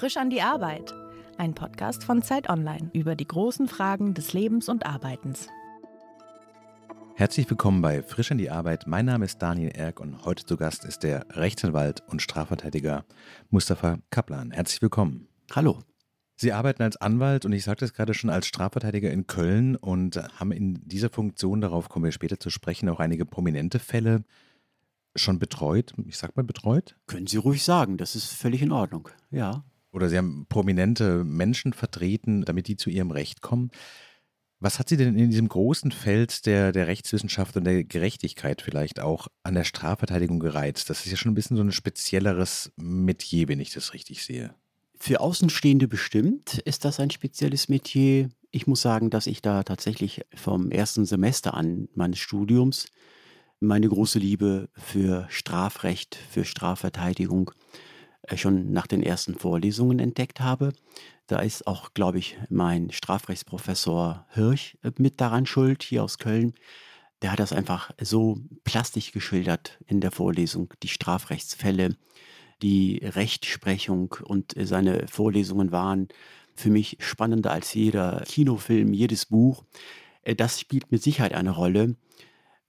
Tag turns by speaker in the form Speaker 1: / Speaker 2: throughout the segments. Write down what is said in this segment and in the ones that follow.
Speaker 1: Frisch an die Arbeit. Ein Podcast von Zeit Online über die großen Fragen des Lebens und Arbeitens.
Speaker 2: Herzlich willkommen bei Frisch an die Arbeit. Mein Name ist Daniel Erck und heute zu Gast ist der Rechtsanwalt und Strafverteidiger Mustafa Kaplan. Herzlich willkommen.
Speaker 3: Hallo.
Speaker 2: Sie arbeiten als Anwalt und ich sagte es gerade schon als Strafverteidiger in Köln und haben in dieser Funktion, darauf kommen wir später zu sprechen, auch einige prominente Fälle schon betreut. Ich sag mal betreut?
Speaker 3: Können Sie ruhig sagen, das ist völlig in Ordnung. Ja.
Speaker 2: Oder Sie haben prominente Menschen vertreten, damit die zu ihrem Recht kommen. Was hat Sie denn in diesem großen Feld der, der Rechtswissenschaft und der Gerechtigkeit vielleicht auch an der Strafverteidigung gereizt? Das ist ja schon ein bisschen so ein spezielleres Metier, wenn ich das richtig sehe.
Speaker 3: Für Außenstehende bestimmt ist das ein spezielles Metier. Ich muss sagen, dass ich da tatsächlich vom ersten Semester an meines Studiums meine große Liebe für Strafrecht, für Strafverteidigung äh, schon nach den ersten Vorlesungen entdeckt habe. Da ist auch, glaube ich, mein Strafrechtsprofessor Hirsch äh, mit daran schuld, hier aus Köln. Der hat das einfach so plastisch geschildert in der Vorlesung, die Strafrechtsfälle, die Rechtsprechung und seine Vorlesungen waren für mich spannender als jeder Kinofilm, jedes Buch. Äh, das spielt mit Sicherheit eine Rolle.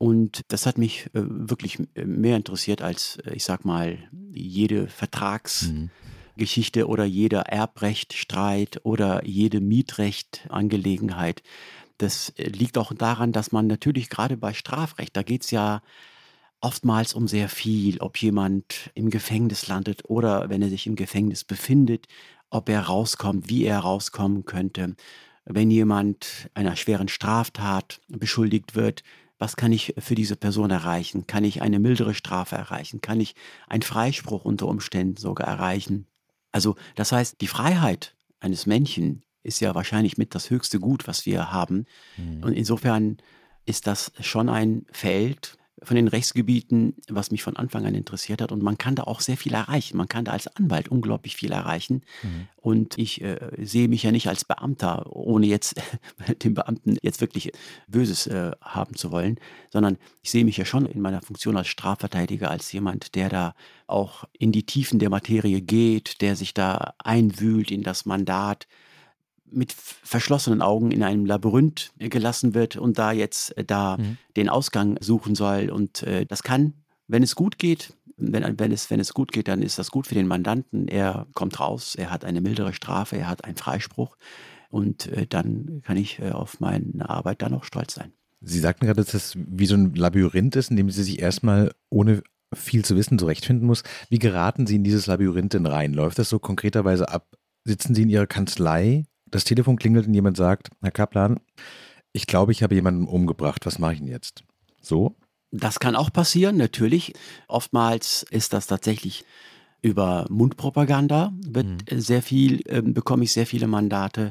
Speaker 3: Und das hat mich äh, wirklich äh, mehr interessiert als, ich sag mal, jede Vertragsgeschichte mhm. oder jeder Erbrechtstreit oder jede Mietrechtangelegenheit. Das liegt auch daran, dass man natürlich gerade bei Strafrecht, da geht es ja oftmals um sehr viel, ob jemand im Gefängnis landet oder wenn er sich im Gefängnis befindet, ob er rauskommt, wie er rauskommen könnte. Wenn jemand einer schweren Straftat beschuldigt wird, was kann ich für diese Person erreichen? Kann ich eine mildere Strafe erreichen? Kann ich einen Freispruch unter Umständen sogar erreichen? Also das heißt, die Freiheit eines Menschen ist ja wahrscheinlich mit das höchste Gut, was wir haben. Mhm. Und insofern ist das schon ein Feld, von den Rechtsgebieten, was mich von Anfang an interessiert hat. Und man kann da auch sehr viel erreichen. Man kann da als Anwalt unglaublich viel erreichen. Mhm. Und ich äh, sehe mich ja nicht als Beamter, ohne jetzt dem Beamten jetzt wirklich Böses äh, haben zu wollen, sondern ich sehe mich ja schon in meiner Funktion als Strafverteidiger, als jemand, der da auch in die Tiefen der Materie geht, der sich da einwühlt in das Mandat, mit verschlossenen Augen in einem Labyrinth gelassen wird und da jetzt äh, da mhm. den Ausgang suchen soll. Und äh, das kann, wenn es gut geht, wenn, wenn, es, wenn es gut geht, dann ist das gut für den Mandanten. Er kommt raus, er hat eine mildere Strafe, er hat einen Freispruch und äh, dann kann ich äh, auf meine Arbeit dann auch stolz sein.
Speaker 2: Sie sagten gerade, dass das wie so ein Labyrinth ist, in dem Sie sich erstmal ohne viel zu wissen zurechtfinden muss. Wie geraten Sie in dieses Labyrinth denn rein? Läuft das so konkreterweise ab? Sitzen Sie in Ihrer Kanzlei das Telefon klingelt und jemand sagt, Herr Kaplan, ich glaube, ich habe jemanden umgebracht, was mache ich denn jetzt? So?
Speaker 3: Das kann auch passieren, natürlich. Oftmals ist das tatsächlich über Mundpropaganda, wird mhm. sehr viel, äh, bekomme ich sehr viele Mandate.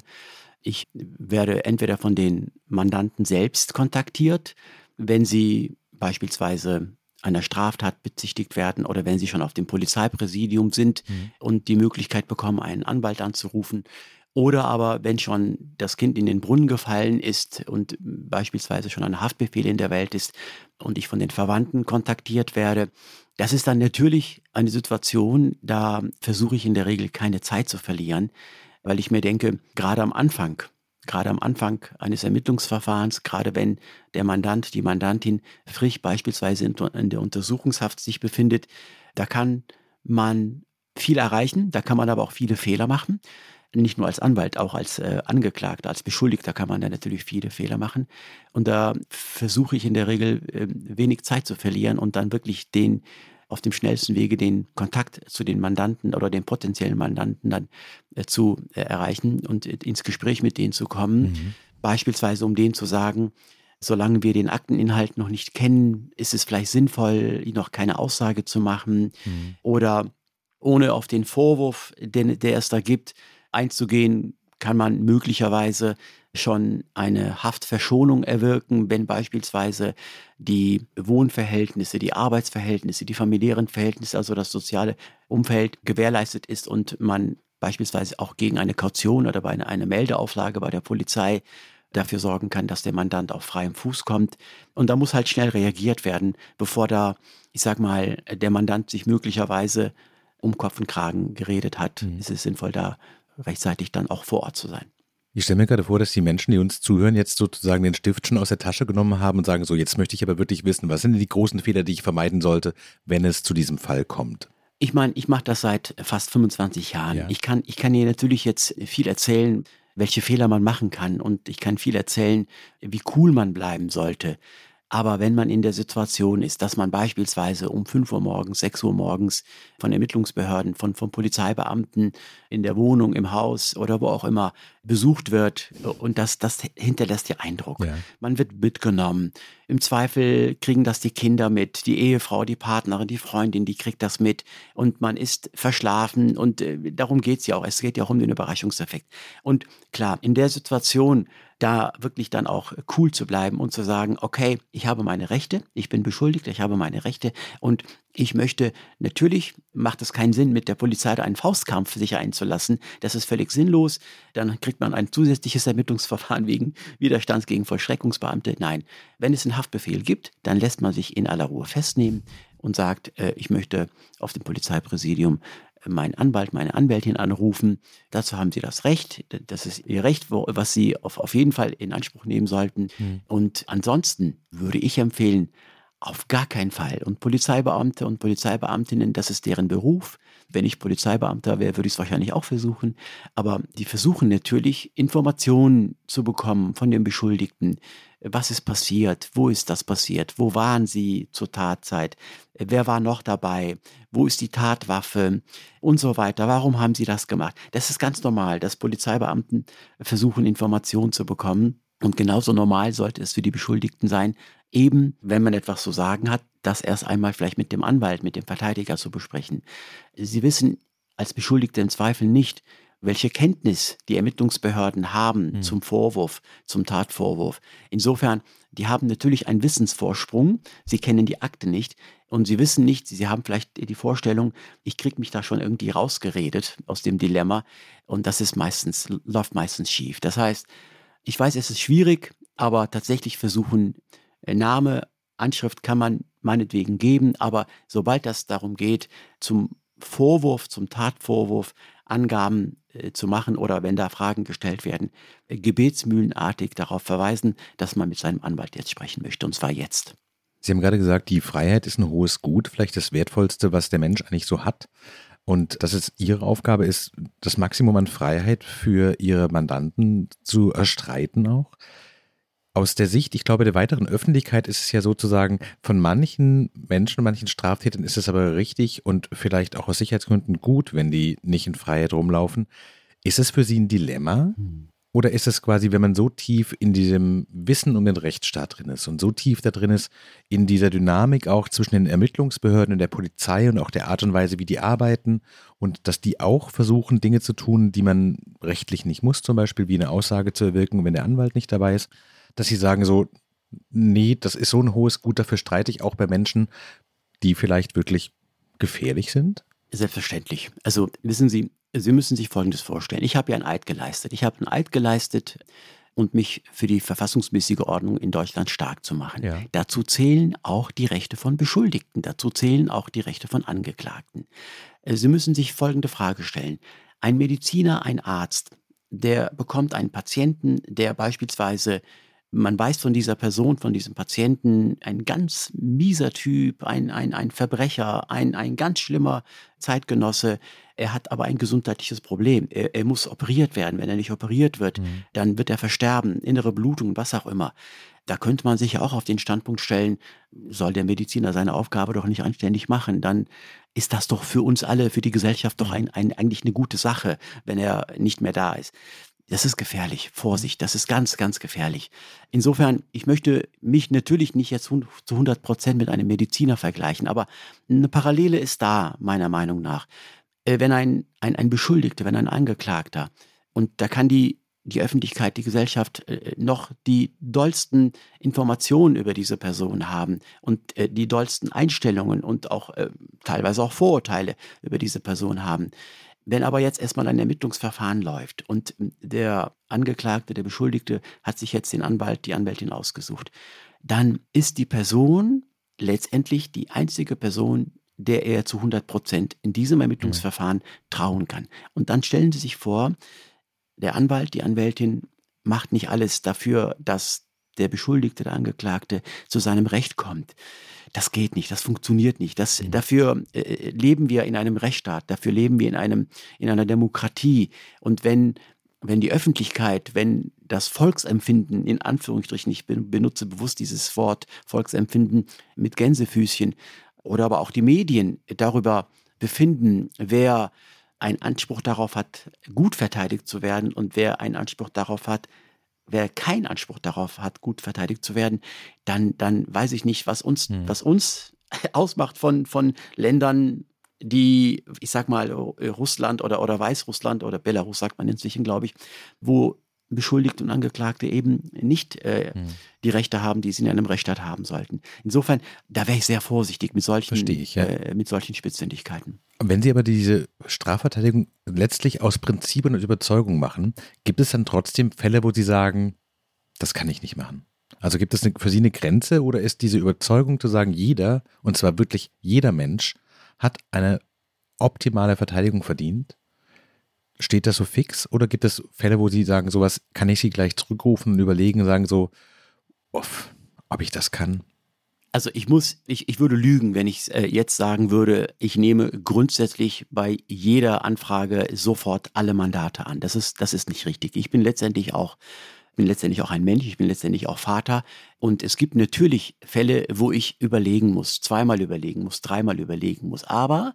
Speaker 3: Ich werde entweder von den Mandanten selbst kontaktiert, wenn sie beispielsweise einer Straftat bezichtigt werden oder wenn sie schon auf dem Polizeipräsidium sind mhm. und die Möglichkeit bekommen, einen Anwalt anzurufen, oder aber, wenn schon das Kind in den Brunnen gefallen ist und beispielsweise schon ein Haftbefehl in der Welt ist und ich von den Verwandten kontaktiert werde, das ist dann natürlich eine Situation, da versuche ich in der Regel keine Zeit zu verlieren, weil ich mir denke, gerade am Anfang, gerade am Anfang eines Ermittlungsverfahrens, gerade wenn der Mandant, die Mandantin frisch beispielsweise in der Untersuchungshaft sich befindet, da kann man viel erreichen, da kann man aber auch viele Fehler machen nicht nur als Anwalt, auch als äh, Angeklagter, als Beschuldigter kann man da natürlich viele Fehler machen. Und da versuche ich in der Regel äh, wenig Zeit zu verlieren und dann wirklich den auf dem schnellsten Wege den Kontakt zu den Mandanten oder den potenziellen Mandanten dann äh, zu äh, erreichen und ins Gespräch mit denen zu kommen. Mhm. Beispielsweise um denen zu sagen, solange wir den Akteninhalt noch nicht kennen, ist es vielleicht sinnvoll, noch keine Aussage zu machen mhm. oder ohne auf den Vorwurf, den, der es da gibt, einzugehen, kann man möglicherweise schon eine Haftverschonung erwirken, wenn beispielsweise die Wohnverhältnisse, die Arbeitsverhältnisse, die familiären Verhältnisse, also das soziale Umfeld gewährleistet ist und man beispielsweise auch gegen eine Kaution oder bei einer Meldeauflage bei der Polizei dafür sorgen kann, dass der Mandant auf freiem Fuß kommt. Und da muss halt schnell reagiert werden, bevor da, ich sag mal, der Mandant sich möglicherweise um Kopf und Kragen geredet hat, mhm. ist es sinnvoll, da rechtzeitig dann auch vor Ort zu sein.
Speaker 2: Ich stelle mir gerade vor, dass die Menschen, die uns zuhören, jetzt sozusagen den Stift schon aus der Tasche genommen haben und sagen, so, jetzt möchte ich aber wirklich wissen, was sind denn die großen Fehler, die ich vermeiden sollte, wenn es zu diesem Fall kommt?
Speaker 3: Ich meine, ich mache das seit fast 25 Jahren. Ja. Ich, kann, ich kann dir natürlich jetzt viel erzählen, welche Fehler man machen kann und ich kann viel erzählen, wie cool man bleiben sollte. Aber wenn man in der Situation ist, dass man beispielsweise um 5 Uhr morgens, 6 Uhr morgens von Ermittlungsbehörden, von, von Polizeibeamten in der Wohnung, im Haus oder wo auch immer besucht wird und das, das hinterlässt ja Eindruck. Ja. Man wird mitgenommen. Im Zweifel kriegen das die Kinder mit, die Ehefrau, die Partnerin, die Freundin, die kriegt das mit und man ist verschlafen und äh, darum geht es ja auch. Es geht ja auch um den Überraschungseffekt. Und klar, in der Situation da wirklich dann auch cool zu bleiben und zu sagen, okay, ich habe meine Rechte, ich bin beschuldigt, ich habe meine Rechte und ich möchte, natürlich macht es keinen Sinn, mit der Polizei einen Faustkampf sich einzulassen. Das ist völlig sinnlos. Dann kriegt man ein zusätzliches Ermittlungsverfahren wegen Widerstands gegen Vollstreckungsbeamte. Nein, wenn es einen Haftbefehl gibt, dann lässt man sich in aller Ruhe festnehmen und sagt, äh, ich möchte auf dem Polizeipräsidium meinen Anwalt, meine Anwältin anrufen. Dazu haben sie das Recht. Das ist ihr Recht, was sie auf, auf jeden Fall in Anspruch nehmen sollten. Mhm. Und ansonsten würde ich empfehlen, auf gar keinen Fall. Und Polizeibeamte und Polizeibeamtinnen, das ist deren Beruf. Wenn ich Polizeibeamter wäre, würde ich es wahrscheinlich auch versuchen. Aber die versuchen natürlich, Informationen zu bekommen von den Beschuldigten. Was ist passiert? Wo ist das passiert? Wo waren sie zur Tatzeit? Wer war noch dabei? Wo ist die Tatwaffe? Und so weiter. Warum haben sie das gemacht? Das ist ganz normal, dass Polizeibeamten versuchen, Informationen zu bekommen. Und genauso normal sollte es für die Beschuldigten sein, eben, wenn man etwas zu sagen hat, das erst einmal vielleicht mit dem Anwalt, mit dem Verteidiger zu besprechen. Sie wissen als Beschuldigte im Zweifel nicht, welche Kenntnis die Ermittlungsbehörden haben mhm. zum Vorwurf, zum Tatvorwurf. Insofern, die haben natürlich einen Wissensvorsprung. Sie kennen die Akte nicht und sie wissen nicht, sie haben vielleicht die Vorstellung, ich kriege mich da schon irgendwie rausgeredet aus dem Dilemma und das ist meistens, läuft meistens schief. Das heißt, ich weiß, es ist schwierig, aber tatsächlich versuchen Name, Anschrift kann man meinetwegen geben, aber sobald das darum geht, zum Vorwurf, zum Tatvorwurf Angaben äh, zu machen oder wenn da Fragen gestellt werden, äh, gebetsmühlenartig darauf verweisen, dass man mit seinem Anwalt jetzt sprechen möchte, und zwar jetzt.
Speaker 2: Sie haben gerade gesagt, die Freiheit ist ein hohes Gut, vielleicht das Wertvollste, was der Mensch eigentlich so hat. Und dass es Ihre Aufgabe ist, das Maximum an Freiheit für Ihre Mandanten zu erstreiten auch aus der Sicht, ich glaube, der weiteren Öffentlichkeit ist es ja sozusagen, von manchen Menschen, manchen Straftätern ist es aber richtig und vielleicht auch aus Sicherheitsgründen gut, wenn die nicht in Freiheit rumlaufen. Ist es für Sie ein Dilemma? Hm. Oder ist es quasi, wenn man so tief in diesem Wissen um den Rechtsstaat drin ist und so tief da drin ist, in dieser Dynamik auch zwischen den Ermittlungsbehörden und der Polizei und auch der Art und Weise, wie die arbeiten und dass die auch versuchen, Dinge zu tun, die man rechtlich nicht muss, zum Beispiel wie eine Aussage zu erwirken, wenn der Anwalt nicht dabei ist, dass sie sagen so, nee, das ist so ein hohes Gut, dafür streite ich auch bei Menschen, die vielleicht wirklich gefährlich sind?
Speaker 3: Selbstverständlich. Also wissen Sie, Sie müssen sich Folgendes vorstellen. Ich habe ja einen Eid geleistet. Ich habe einen Eid geleistet und mich für die verfassungsmäßige Ordnung in Deutschland stark zu machen. Ja. Dazu zählen auch die Rechte von Beschuldigten. Dazu zählen auch die Rechte von Angeklagten. Äh, Sie müssen sich folgende Frage stellen. Ein Mediziner, ein Arzt, der bekommt einen Patienten, der beispielsweise man weiß von dieser Person, von diesem Patienten, ein ganz mieser Typ, ein, ein, ein Verbrecher, ein, ein ganz schlimmer Zeitgenosse. Er hat aber ein gesundheitliches Problem. Er, er muss operiert werden. Wenn er nicht operiert wird, mhm. dann wird er versterben, innere Blutung, was auch immer. Da könnte man sich ja auch auf den Standpunkt stellen, soll der Mediziner seine Aufgabe doch nicht anständig machen, dann ist das doch für uns alle, für die Gesellschaft doch mhm. ein, ein, eigentlich eine gute Sache, wenn er nicht mehr da ist. Das ist gefährlich. Vorsicht, das ist ganz, ganz gefährlich. Insofern, ich möchte mich natürlich nicht jetzt zu 100 Prozent mit einem Mediziner vergleichen, aber eine Parallele ist da, meiner Meinung nach. Äh, wenn ein, ein, ein Beschuldigter, wenn ein Angeklagter, und da kann die, die Öffentlichkeit, die Gesellschaft äh, noch die dollsten Informationen über diese Person haben und äh, die dollsten Einstellungen und auch teilweise auch Vorurteile über diese Person haben, wenn aber jetzt erstmal ein Ermittlungsverfahren läuft und der Angeklagte, der Beschuldigte hat sich jetzt den Anwalt, die Anwältin ausgesucht, dann ist die Person letztendlich die einzige Person, der er zu 100 Prozent in diesem Ermittlungsverfahren trauen kann. Und dann stellen Sie sich vor, der Anwalt, die Anwältin macht nicht alles dafür, dass der Beschuldigte, der Angeklagte zu seinem Recht kommt. Das geht nicht, das funktioniert nicht. Das, mhm. Dafür äh, leben wir in einem Rechtsstaat, dafür leben wir in, einem, in einer Demokratie. Und wenn, wenn die Öffentlichkeit, wenn das Volksempfinden, in Anführungsstrichen, ich benutze bewusst dieses Wort Volksempfinden mit Gänsefüßchen, oder aber auch die Medien darüber befinden, wer einen Anspruch darauf hat, gut verteidigt zu werden und wer einen Anspruch darauf hat, wer keinen Anspruch darauf hat, gut verteidigt zu werden, dann, dann weiß ich nicht, was uns, hm. was uns ausmacht von, von Ländern, die, ich sag mal, Russland oder, oder Weißrussland oder Belarus, sagt man inzwischen, glaube ich, wo Beschuldigte und Angeklagte eben nicht äh, hm. die Rechte haben, die sie in einem Rechtsstaat haben sollten. Insofern, da wäre ich sehr vorsichtig mit solchen,
Speaker 2: ich, ja.
Speaker 3: äh, mit solchen Spitzfindigkeiten.
Speaker 2: Wenn Sie aber diese Strafverteidigung letztlich aus Prinzipien und Überzeugung machen, gibt es dann trotzdem Fälle, wo Sie sagen, das kann ich nicht machen? Also gibt es eine, für Sie eine Grenze oder ist diese Überzeugung zu sagen, jeder, und zwar wirklich jeder Mensch, hat eine optimale Verteidigung verdient? Steht das so fix oder gibt es Fälle, wo Sie sagen, sowas kann ich Sie gleich zurückrufen und überlegen und sagen so, uff, ob ich das kann?
Speaker 3: Also ich muss, ich, ich würde lügen, wenn ich äh, jetzt sagen würde, ich nehme grundsätzlich bei jeder Anfrage sofort alle Mandate an. Das ist, das ist nicht richtig. Ich bin letztendlich auch bin letztendlich auch ein Mensch, ich bin letztendlich auch Vater. Und es gibt natürlich Fälle, wo ich überlegen muss, zweimal überlegen muss, dreimal überlegen muss. Aber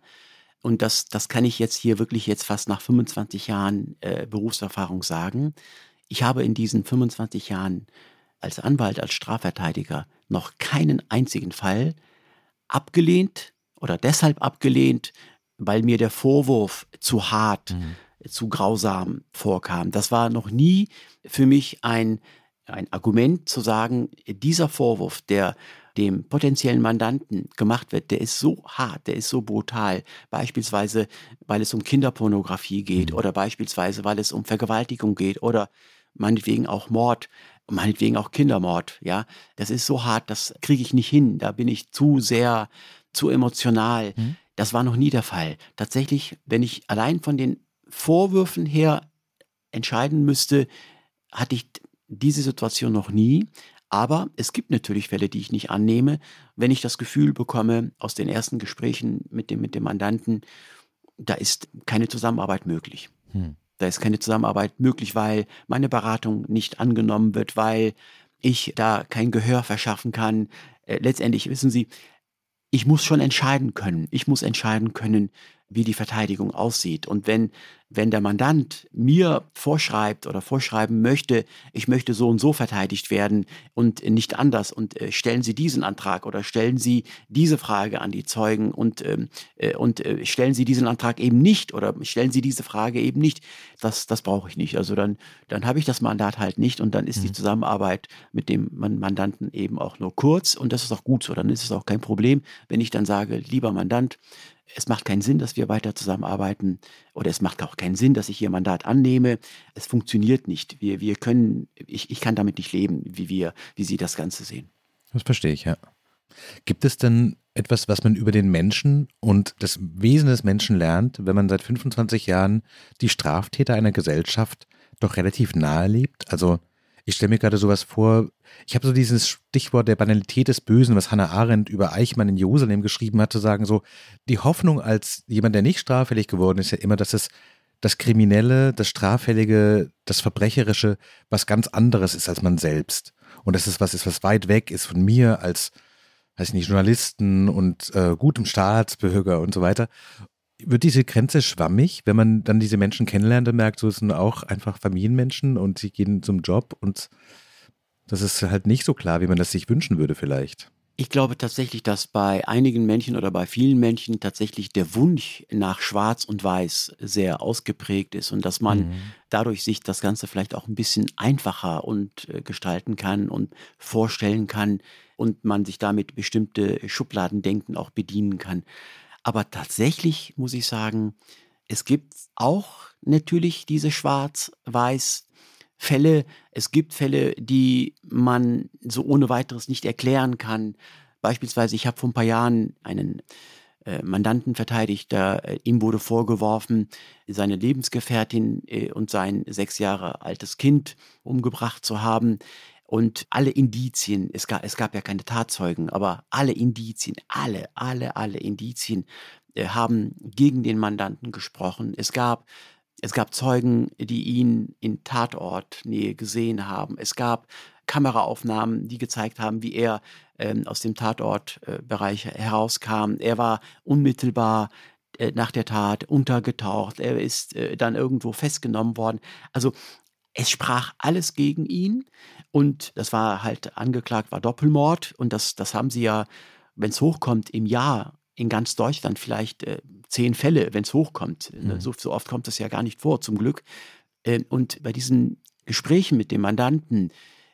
Speaker 3: und das, das kann ich jetzt hier wirklich jetzt fast nach 25 Jahren äh, Berufserfahrung sagen. Ich habe in diesen 25 Jahren als Anwalt, als Strafverteidiger noch keinen einzigen Fall abgelehnt oder deshalb abgelehnt, weil mir der Vorwurf zu hart, mhm. zu grausam vorkam. Das war noch nie für mich ein, ein Argument zu sagen, dieser Vorwurf, der dem potenziellen Mandanten gemacht wird, der ist so hart, der ist so brutal. Beispielsweise, weil es um Kinderpornografie geht mhm. oder beispielsweise, weil es um Vergewaltigung geht oder meinetwegen auch Mord, meinetwegen auch Kindermord. Ja, das ist so hart, das kriege ich nicht hin. Da bin ich zu sehr, zu emotional. Mhm. Das war noch nie der Fall. Tatsächlich, wenn ich allein von den Vorwürfen her entscheiden müsste, hatte ich diese Situation noch nie. Aber es gibt natürlich Fälle, die ich nicht annehme, wenn ich das Gefühl bekomme aus den ersten Gesprächen mit dem, mit dem Mandanten, da ist keine Zusammenarbeit möglich. Hm. Da ist keine Zusammenarbeit möglich, weil meine Beratung nicht angenommen wird, weil ich da kein Gehör verschaffen kann. Äh, letztendlich wissen Sie, ich muss schon entscheiden können. Ich muss entscheiden können, wie die Verteidigung aussieht. Und wenn wenn der Mandant mir vorschreibt oder vorschreiben möchte, ich möchte so und so verteidigt werden und nicht anders und äh, stellen Sie diesen Antrag oder stellen Sie diese Frage an die Zeugen und, ähm, äh, und äh, stellen Sie diesen Antrag eben nicht oder stellen Sie diese Frage eben nicht, das, das brauche ich nicht. Also dann, dann habe ich das Mandat halt nicht und dann ist mhm. die Zusammenarbeit mit dem Mandanten eben auch nur kurz und das ist auch gut so. Dann ist es auch kein Problem, wenn ich dann sage, lieber Mandant, es macht keinen Sinn, dass wir weiter zusammenarbeiten oder es macht auch keinen Sinn, dass ich Ihr Mandat annehme. Es funktioniert nicht. Wir, wir können, ich, ich kann damit nicht leben, wie wir, wie Sie das Ganze sehen.
Speaker 2: Das verstehe ich, ja. Gibt es denn etwas, was man über den Menschen und das Wesen des Menschen lernt, wenn man seit 25 Jahren die Straftäter einer Gesellschaft doch relativ nahe lebt? Also ich stelle mir gerade sowas vor, ich habe so dieses Stichwort der Banalität des Bösen, was Hannah Arendt über Eichmann in Jerusalem geschrieben hat, zu sagen, so, die Hoffnung als jemand, der nicht straffällig geworden ist, ja immer, dass es das Kriminelle, das Straffällige, das Verbrecherische was ganz anderes ist als man selbst. Und dass es was ist, was weit weg ist von mir als, weiß ich nicht, Journalisten und äh, gutem Staatsbürger und so weiter wird diese Grenze schwammig, wenn man dann diese Menschen kennenlernt und merkt, so sind auch einfach Familienmenschen und sie gehen zum Job und das ist halt nicht so klar, wie man das sich wünschen würde vielleicht.
Speaker 3: Ich glaube tatsächlich, dass bei einigen Menschen oder bei vielen Menschen tatsächlich der Wunsch nach Schwarz und Weiß sehr ausgeprägt ist und dass man mhm. dadurch sich das Ganze vielleicht auch ein bisschen einfacher und äh, gestalten kann und vorstellen kann und man sich damit bestimmte Schubladendenken auch bedienen kann. Aber tatsächlich muss ich sagen, es gibt auch natürlich diese schwarz-weiß Fälle. Es gibt Fälle, die man so ohne weiteres nicht erklären kann. Beispielsweise, ich habe vor ein paar Jahren einen äh, Mandanten verteidigt. Da, äh, ihm wurde vorgeworfen, seine Lebensgefährtin äh, und sein sechs Jahre altes Kind umgebracht zu haben. Und alle Indizien, es gab, es gab ja keine Tatzeugen, aber alle Indizien, alle, alle, alle Indizien äh, haben gegen den Mandanten gesprochen. Es gab, es gab Zeugen, die ihn in Tatortnähe gesehen haben. Es gab Kameraaufnahmen, die gezeigt haben, wie er ähm, aus dem Tatortbereich äh, herauskam. Er war unmittelbar äh, nach der Tat untergetaucht. Er ist äh, dann irgendwo festgenommen worden. Also es sprach alles gegen ihn und das war halt angeklagt, war Doppelmord und das, das haben sie ja, wenn es hochkommt, im Jahr in ganz Deutschland vielleicht äh, zehn Fälle, wenn es hochkommt. Ne? Mhm. So, so, oft kommt das ja gar nicht vor, zum Glück. Äh, und bei diesen Gesprächen mit dem Mandanten,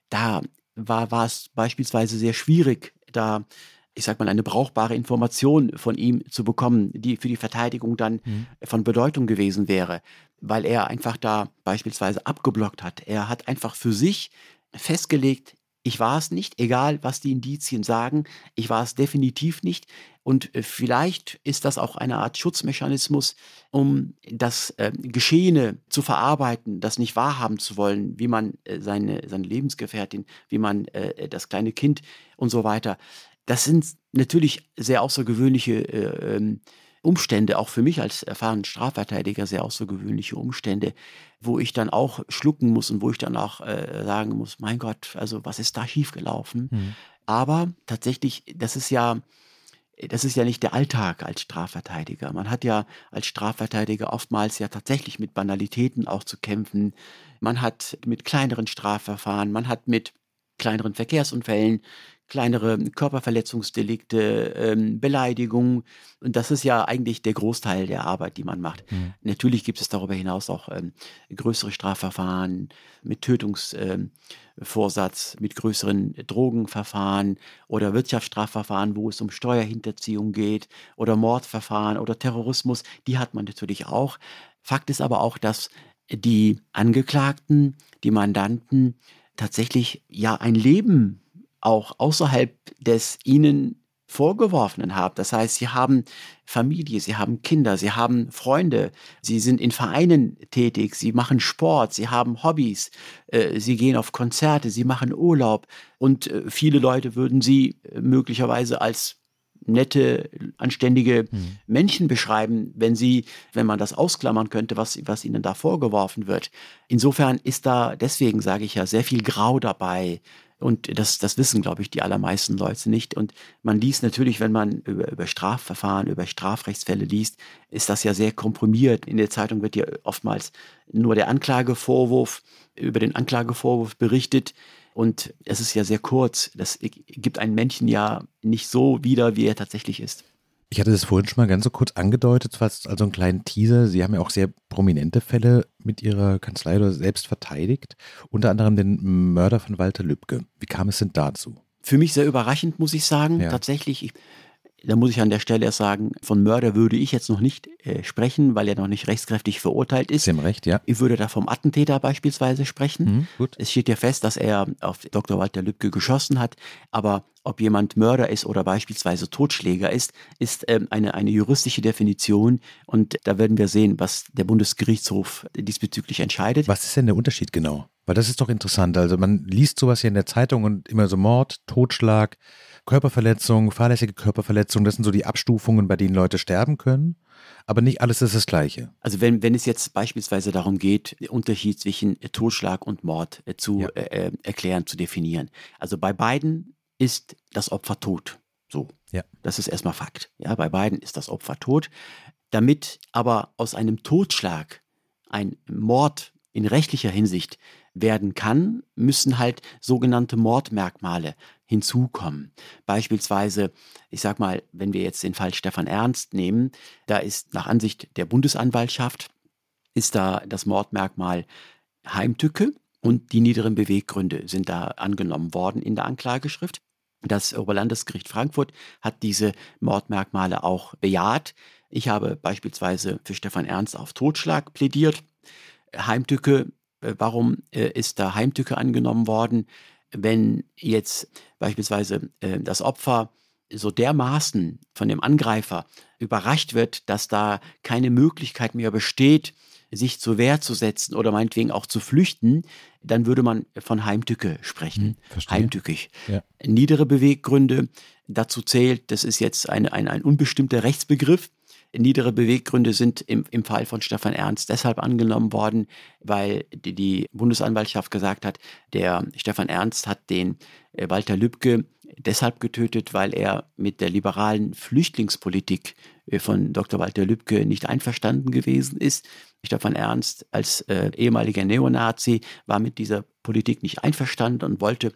Speaker 3: da war, war es beispielsweise sehr schwierig, da ich sag mal, eine brauchbare Information von ihm zu bekommen, die für die Verteidigung dann mhm. von Bedeutung gewesen wäre, weil er einfach da beispielsweise abgeblockt hat. Er hat einfach für sich festgelegt, ich war es nicht, egal was die Indizien sagen, ich war es definitiv nicht. Und äh, vielleicht ist das auch eine Art Schutzmechanismus, um das äh, Geschehene zu verarbeiten, das nicht wahrhaben zu wollen, wie man äh, seine, seine Lebensgefährtin, wie man äh, das kleine Kind und so weiter. Das sind natürlich sehr außergewöhnliche äh, ähm, Umstände, auch für mich als erfahrenen Strafverteidiger sehr außergewöhnliche Umstände, wo ich dann auch schlucken muss und wo ich dann auch äh, sagen muss, mein Gott, also was ist da schiefgelaufen? Mhm. Aber tatsächlich, das ist ja, das ist ja nicht der Alltag als Strafverteidiger. Man hat ja als Strafverteidiger oftmals ja tatsächlich mit Banalitäten auch zu kämpfen. Man hat mit kleineren Strafverfahren, man hat mit kleineren Verkehrsunfällen kleinere Körperverletzungsdelikte, ähm, Beleidigungen. Und das ist ja eigentlich der Großteil der Arbeit, die man macht. Mhm. Natürlich gibt es darüber hinaus auch ähm, größere Strafverfahren mit Tötungsvorsatz, ähm, mit größeren Drogenverfahren oder Wirtschaftsstrafverfahren, wo es um Steuerhinterziehung geht oder Mordverfahren oder Terrorismus. Die hat man natürlich auch. Fakt ist aber auch, dass die Angeklagten, die Mandanten tatsächlich ja ein Leben auch außerhalb des ihnen vorgeworfenen haben. Das heißt, sie haben Familie, sie haben Kinder, sie haben Freunde, sie sind in Vereinen tätig, sie machen Sport, sie haben Hobbys, äh, sie gehen auf Konzerte, sie machen Urlaub und äh, viele Leute würden sie äh, möglicherweise als nette, anständige hm. Menschen beschreiben, wenn sie, wenn man das ausklammern könnte, was, was ihnen da vorgeworfen wird. Insofern ist da, deswegen sage ich ja, sehr viel Grau dabei, und das, das wissen, glaube ich, die allermeisten Leute nicht. Und man liest natürlich, wenn man über, über Strafverfahren, über Strafrechtsfälle liest, ist das ja sehr komprimiert. In der Zeitung wird ja oftmals nur der Anklagevorwurf, über den Anklagevorwurf berichtet. Und es ist ja sehr kurz. Das gibt ein Männchen ja nicht so wieder, wie er tatsächlich ist.
Speaker 2: Ich hatte das vorhin schon mal ganz so kurz angedeutet, fast also einen kleinen Teaser. Sie haben ja auch sehr prominente Fälle mit Ihrer Kanzlei oder selbst verteidigt, unter anderem den Mörder von Walter Lübcke. Wie kam es denn dazu?
Speaker 3: Für mich sehr überraschend, muss ich sagen. Ja. Tatsächlich, ich, da muss ich an der Stelle erst sagen, von Mörder würde ich jetzt noch nicht äh, sprechen, weil er noch nicht rechtskräftig verurteilt ist.
Speaker 2: Haben recht, ja.
Speaker 3: Ich würde da vom Attentäter beispielsweise sprechen. Mhm, gut. Es steht ja fest, dass er auf Dr. Walter Lübcke geschossen hat, aber ob jemand Mörder ist oder beispielsweise Totschläger ist, ist ähm, eine, eine juristische Definition und da werden wir sehen, was der Bundesgerichtshof diesbezüglich entscheidet.
Speaker 2: Was ist denn der Unterschied genau? Weil das ist doch interessant. Also man liest sowas hier in der Zeitung und immer so Mord, Totschlag, Körperverletzung, fahrlässige Körperverletzung, das sind so die Abstufungen, bei denen Leute sterben können. Aber nicht alles ist das Gleiche.
Speaker 3: Also wenn, wenn es jetzt beispielsweise darum geht, den Unterschied zwischen Totschlag und Mord äh, zu ja. äh, äh erklären, zu definieren. Also bei beiden ist das Opfer tot. So. Ja. Das ist erstmal Fakt. Ja, bei beiden ist das Opfer tot. Damit aber aus einem Totschlag ein Mord in rechtlicher Hinsicht werden kann, müssen halt sogenannte Mordmerkmale hinzukommen. Beispielsweise, ich sag mal, wenn wir jetzt den Fall Stefan Ernst nehmen, da ist nach Ansicht der Bundesanwaltschaft ist da das Mordmerkmal Heimtücke und die niederen Beweggründe sind da angenommen worden in der Anklageschrift. Das Oberlandesgericht Frankfurt hat diese Mordmerkmale auch bejaht. Ich habe beispielsweise für Stefan Ernst auf Totschlag plädiert. Heimtücke äh, warum äh, ist da Heimtücke angenommen worden, wenn jetzt beispielsweise äh, das Opfer so dermaßen von dem Angreifer überrascht wird, dass da keine Möglichkeit mehr besteht, sich zur Wehr zu setzen oder meinetwegen auch zu flüchten, dann würde man von Heimtücke sprechen. Hm, Heimtückig. Ja. Niedere Beweggründe, dazu zählt, das ist jetzt ein, ein, ein unbestimmter Rechtsbegriff. Niedere Beweggründe sind im, im Fall von Stefan Ernst deshalb angenommen worden, weil die, die Bundesanwaltschaft gesagt hat, der Stefan Ernst hat den äh, Walter Lübcke deshalb getötet, weil er mit der liberalen Flüchtlingspolitik äh, von Dr. Walter Lübcke nicht einverstanden gewesen ist. Stefan Ernst als äh, ehemaliger Neonazi war mit dieser Politik nicht einverstanden und wollte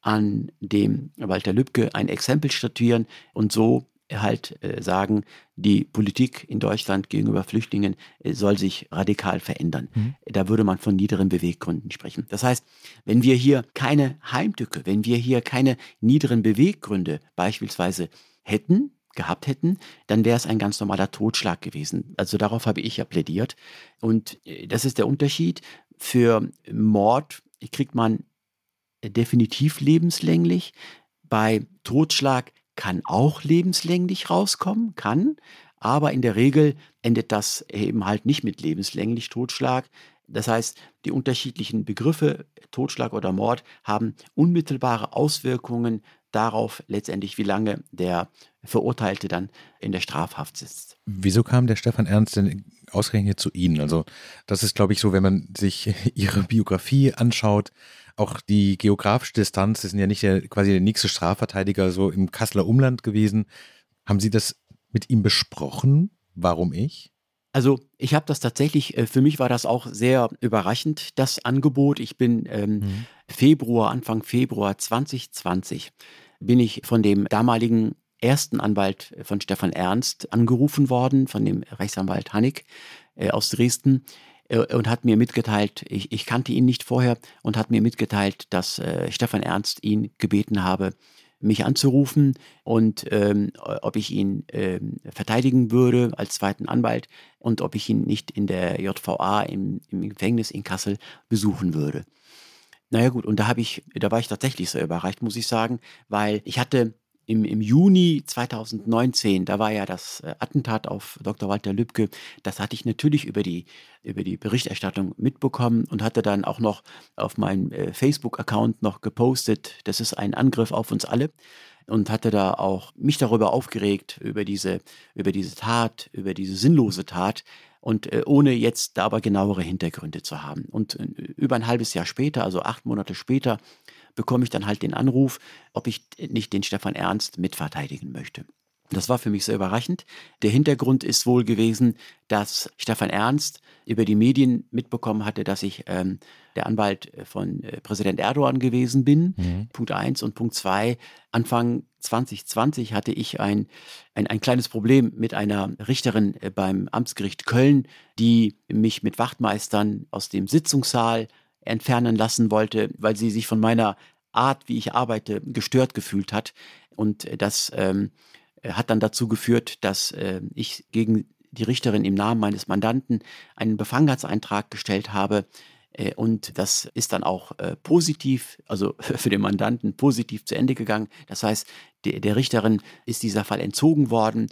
Speaker 3: an dem Walter Lübcke ein Exempel statuieren und so halt äh, sagen, die Politik in Deutschland gegenüber Flüchtlingen äh, soll sich radikal verändern. Mhm. Da würde man von niederen Beweggründen sprechen. Das heißt, wenn wir hier keine Heimtücke, wenn wir hier keine niederen Beweggründe beispielsweise hätten, gehabt hätten, dann wäre es ein ganz normaler Totschlag gewesen. Also darauf habe ich ja plädiert. Und äh, das ist der Unterschied. Für Mord kriegt man definitiv lebenslänglich. Bei Totschlag kann auch lebenslänglich rauskommen, kann, aber in der Regel endet das eben halt nicht mit lebenslänglich Totschlag. Das heißt, die unterschiedlichen Begriffe Totschlag oder Mord haben unmittelbare Auswirkungen darauf letztendlich, wie lange der Verurteilte dann in der Strafhaft sitzt.
Speaker 2: Wieso kam der Stefan Ernst denn ausgerechnet zu Ihnen? Also das ist, glaube ich, so, wenn man sich Ihre Biografie anschaut, auch die geografische Distanz, Sie sind ja nicht der, quasi der nächste Strafverteidiger so im Kasseler Umland gewesen. Haben Sie das mit ihm besprochen? Warum ich?
Speaker 3: Also ich habe das tatsächlich, äh, für mich war das auch sehr überraschend, das Angebot. Ich bin ähm, mhm. Februar, Anfang Februar 2020, bin ich von dem damaligen ersten Anwalt von Stefan Ernst angerufen worden, von dem Rechtsanwalt Hannig äh, aus Dresden äh, und hat mir mitgeteilt, ich, ich, kannte ihn nicht vorher und hat mir mitgeteilt, dass äh, Stefan Ernst ihn gebeten habe, mich anzurufen und ähm, ob ich ihn ähm, verteidigen würde als zweiten Anwalt und ob ich ihn nicht in der JVA im, im Gefängnis in Kassel besuchen würde. Naja gut, und da habe ich, da war ich tatsächlich sehr überrascht, muss ich sagen, weil ich hatte im, im Juni 2019, da war ja das äh, Attentat auf Dr. Walter Lübcke, das hatte ich natürlich über die, über die Berichterstattung mitbekommen und hatte dann auch noch auf meinem äh, Facebook-Account noch gepostet, das ist ein Angriff auf uns alle und hatte da auch mich darüber aufgeregt, über diese, über diese Tat, über diese sinnlose Tat und äh, ohne jetzt da aber genauere Hintergründe zu haben. Und über ein halbes Jahr später, also acht Monate später, bekomme ich dann halt den Anruf, ob ich nicht den Stefan Ernst mitverteidigen möchte. Das war für mich sehr überraschend. Der Hintergrund ist wohl gewesen, dass Stefan Ernst über die Medien mitbekommen hatte, dass ich ähm, der Anwalt von äh, Präsident Erdogan gewesen bin. Mhm. Punkt eins und Punkt zwei. Anfang 2020 hatte ich ein, ein, ein kleines Problem mit einer Richterin äh, beim Amtsgericht Köln, die mich mit Wachtmeistern aus dem Sitzungssaal entfernen lassen wollte, weil sie sich von meiner Art, wie ich arbeite, gestört gefühlt hat. Und das ähm, hat dann dazu geführt, dass äh, ich gegen die Richterin im Namen meines Mandanten einen Befangenheitseintrag gestellt habe. Äh, und das ist dann auch äh, positiv, also für den Mandanten positiv zu Ende gegangen. Das heißt, der, der Richterin ist dieser Fall entzogen worden.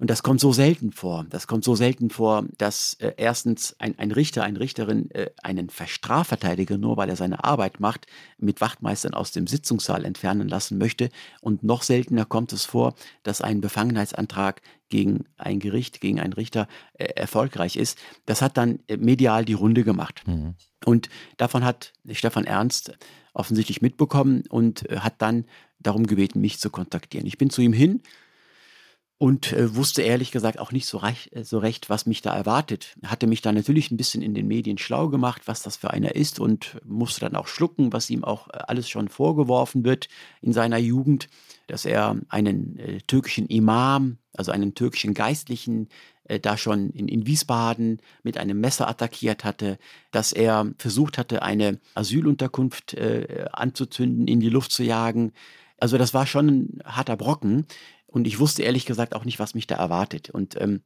Speaker 3: Und das kommt so selten vor. Das kommt so selten vor, dass äh, erstens ein, ein Richter, eine Richterin äh, einen Strafverteidiger, nur weil er seine Arbeit macht, mit Wachtmeistern aus dem Sitzungssaal entfernen lassen möchte. Und noch seltener kommt es vor, dass ein Befangenheitsantrag gegen ein Gericht, gegen einen Richter äh, erfolgreich ist. Das hat dann äh, medial die Runde gemacht. Mhm. Und davon hat Stefan Ernst offensichtlich mitbekommen und äh, hat dann darum gebeten, mich zu kontaktieren. Ich bin zu ihm hin und äh, wusste ehrlich gesagt auch nicht so, reich, äh, so recht, was mich da erwartet. Hatte mich da natürlich ein bisschen in den Medien schlau gemacht, was das für einer ist und musste dann auch schlucken, was ihm auch äh, alles schon vorgeworfen wird in seiner Jugend, dass er einen äh, türkischen Imam, also einen türkischen Geistlichen, äh, da schon in, in Wiesbaden mit einem Messer attackiert hatte, dass er versucht hatte, eine Asylunterkunft äh, anzuzünden, in die Luft zu jagen. Also das war schon ein harter Brocken. Und ich wusste ehrlich gesagt auch nicht, was mich da erwartet. Und ähm,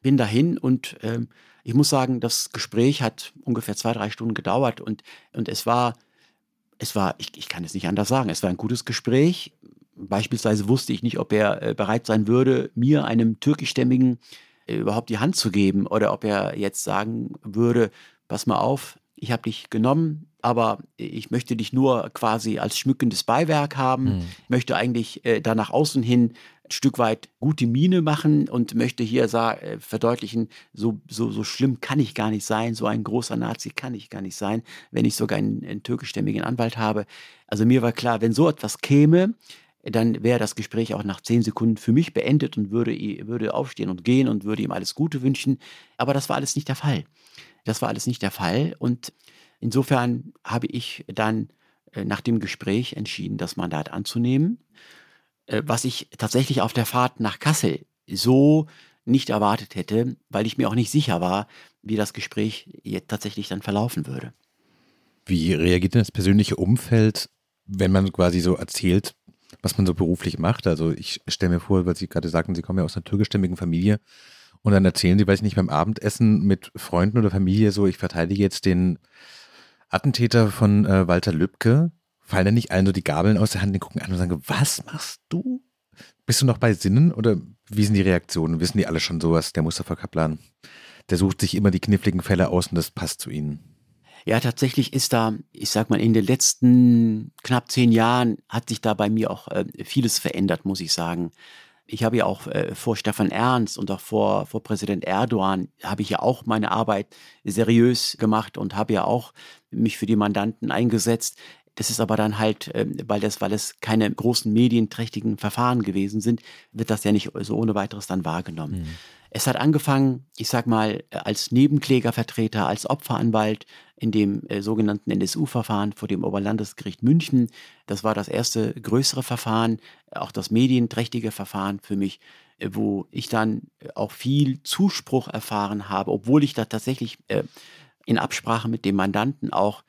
Speaker 3: bin dahin und ähm, ich muss sagen, das Gespräch hat ungefähr zwei, drei Stunden gedauert und, und es war, es war, ich, ich kann es nicht anders sagen, es war ein gutes Gespräch. Beispielsweise wusste ich nicht, ob er äh, bereit sein würde, mir, einem türkischstämmigen, äh, überhaupt die Hand zu geben oder ob er jetzt sagen würde, pass mal auf, ich habe dich genommen, aber ich möchte dich nur quasi als schmückendes Beiwerk haben, mhm. möchte eigentlich äh, da nach außen hin ein Stück weit gute Miene machen und möchte hier äh, verdeutlichen, so, so, so schlimm kann ich gar nicht sein, so ein großer Nazi kann ich gar nicht sein, wenn ich sogar einen, einen türkischstämmigen Anwalt habe. Also mir war klar, wenn so etwas käme, dann wäre das Gespräch auch nach zehn Sekunden für mich beendet und würde, würde aufstehen und gehen und würde ihm alles Gute wünschen. Aber das war alles nicht der Fall. Das war alles nicht der Fall. Und insofern habe ich dann äh, nach dem Gespräch entschieden, das Mandat anzunehmen, äh, was ich tatsächlich auf der Fahrt nach Kassel so nicht erwartet hätte, weil ich mir auch nicht sicher war, wie das Gespräch jetzt tatsächlich dann verlaufen würde.
Speaker 2: Wie reagiert denn das persönliche Umfeld, wenn man quasi so erzählt, was man so beruflich macht. Also ich stelle mir vor, weil Sie gerade sagten, Sie kommen ja aus einer türkischstämmigen Familie und dann erzählen Sie, weiß ich nicht, beim Abendessen mit Freunden oder Familie so, ich verteidige jetzt den Attentäter von äh, Walter Lübcke. Fallen dann nicht allen so die Gabeln aus der Hand, die gucken an und sagen, was machst du? Bist du noch bei Sinnen oder wie sind die Reaktionen? Wissen die alle schon sowas, der Mustafa Kaplan? Der sucht sich immer die kniffligen Fälle aus und das passt zu ihnen.
Speaker 3: Ja, tatsächlich ist da, ich sag mal, in den letzten knapp zehn Jahren hat sich da bei mir auch äh, vieles verändert, muss ich sagen. Ich habe ja auch äh, vor Stefan Ernst und auch vor, vor Präsident Erdogan habe ich ja auch meine Arbeit seriös gemacht und habe ja auch mich für die Mandanten eingesetzt. Das ist aber dann halt, äh, weil, das, weil es keine großen medienträchtigen Verfahren gewesen sind, wird das ja nicht so ohne weiteres dann wahrgenommen. Mhm. Es hat angefangen, ich sag mal, als Nebenklägervertreter, als Opferanwalt in dem äh, sogenannten NSU-Verfahren vor dem Oberlandesgericht München. Das war das erste größere Verfahren, auch das medienträchtige Verfahren für mich, äh, wo ich dann äh, auch viel Zuspruch erfahren habe, obwohl ich da tatsächlich äh, in Absprache mit dem Mandanten auch,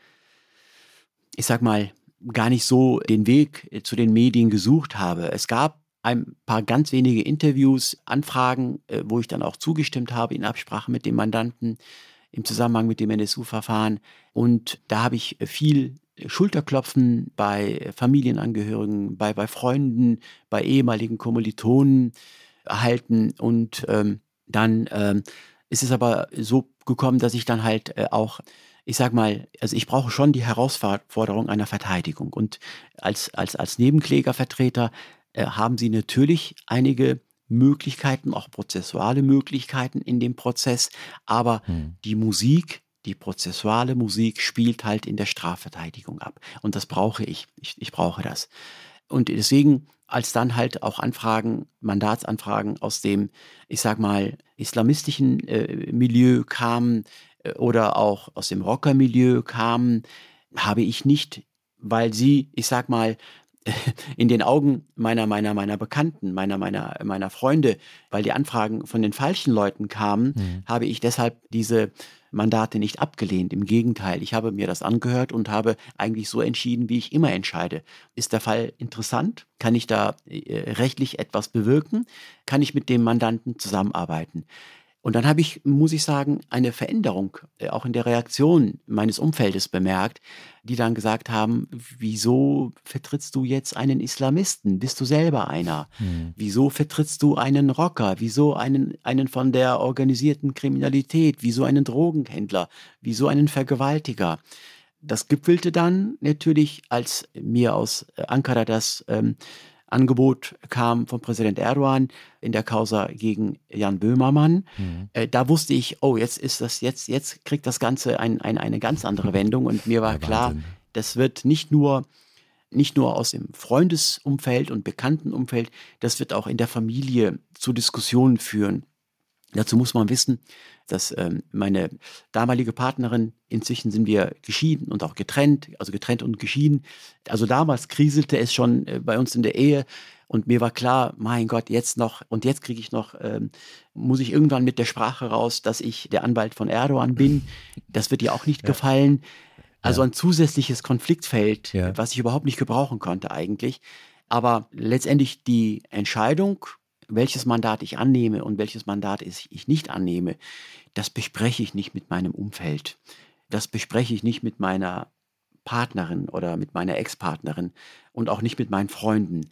Speaker 3: ich sag mal, gar nicht so den Weg äh, zu den Medien gesucht habe. Es gab ein paar ganz wenige Interviews, Anfragen, äh, wo ich dann auch zugestimmt habe in Absprache mit dem Mandanten im Zusammenhang mit dem NSU-Verfahren. Und da habe ich viel Schulterklopfen bei Familienangehörigen, bei, bei Freunden, bei ehemaligen Kommilitonen erhalten. Und ähm, dann ähm, ist es aber so gekommen, dass ich dann halt äh, auch ich sag mal, also ich brauche schon die Herausforderung einer Verteidigung. Und als, als, als Nebenklägervertreter äh, haben Sie natürlich einige Möglichkeiten, auch prozessuale Möglichkeiten in dem Prozess, aber hm. die Musik, die prozessuale Musik spielt halt in der Strafverteidigung ab. Und das brauche ich. Ich, ich brauche das. Und deswegen, als dann halt auch Anfragen, Mandatsanfragen aus dem, ich sag mal, islamistischen äh, Milieu kamen oder auch aus dem Rockermilieu kamen, habe ich nicht, weil sie, ich sag mal, in den Augen meiner, meiner, meiner Bekannten, meiner, meiner, meiner Freunde, weil die Anfragen von den falschen Leuten kamen, mhm. habe ich deshalb diese Mandate nicht abgelehnt. Im Gegenteil, ich habe mir das angehört und habe eigentlich so entschieden, wie ich immer entscheide. Ist der Fall interessant? Kann ich da äh, rechtlich etwas bewirken? Kann ich mit dem Mandanten zusammenarbeiten? Und dann habe ich, muss ich sagen, eine Veränderung äh, auch in der Reaktion meines Umfeldes bemerkt, die dann gesagt haben, wieso vertrittst du jetzt einen Islamisten? Bist du selber einer? Mhm. Wieso vertrittst du einen Rocker? Wieso einen, einen von der organisierten Kriminalität? Wieso einen Drogenhändler? Wieso einen Vergewaltiger? Das gipfelte dann natürlich, als mir aus Ankara das ähm, Angebot kam von Präsident Erdogan in der Causa gegen Jan Böhmermann. Mhm. Äh, da wusste ich, oh, jetzt ist das, jetzt, jetzt kriegt das Ganze ein, ein, eine ganz andere Wendung und mir war ja, klar, das wird nicht nur nicht nur aus dem Freundesumfeld und Bekanntenumfeld, das wird auch in der Familie zu Diskussionen führen. Dazu muss man wissen, dass ähm, meine damalige Partnerin, inzwischen sind wir geschieden und auch getrennt, also getrennt und geschieden. Also damals kriselte es schon äh, bei uns in der Ehe und mir war klar, mein Gott, jetzt noch und jetzt kriege ich noch, ähm, muss ich irgendwann mit der Sprache raus, dass ich der Anwalt von Erdogan bin. Das wird ihr auch nicht ja. gefallen. Also ja. ein zusätzliches Konfliktfeld, ja. was ich überhaupt nicht gebrauchen konnte eigentlich. Aber letztendlich die Entscheidung, welches Mandat ich annehme und welches Mandat ich nicht annehme, das bespreche ich nicht mit meinem Umfeld. Das bespreche ich nicht mit meiner Partnerin oder mit meiner Ex-Partnerin und auch nicht mit meinen Freunden.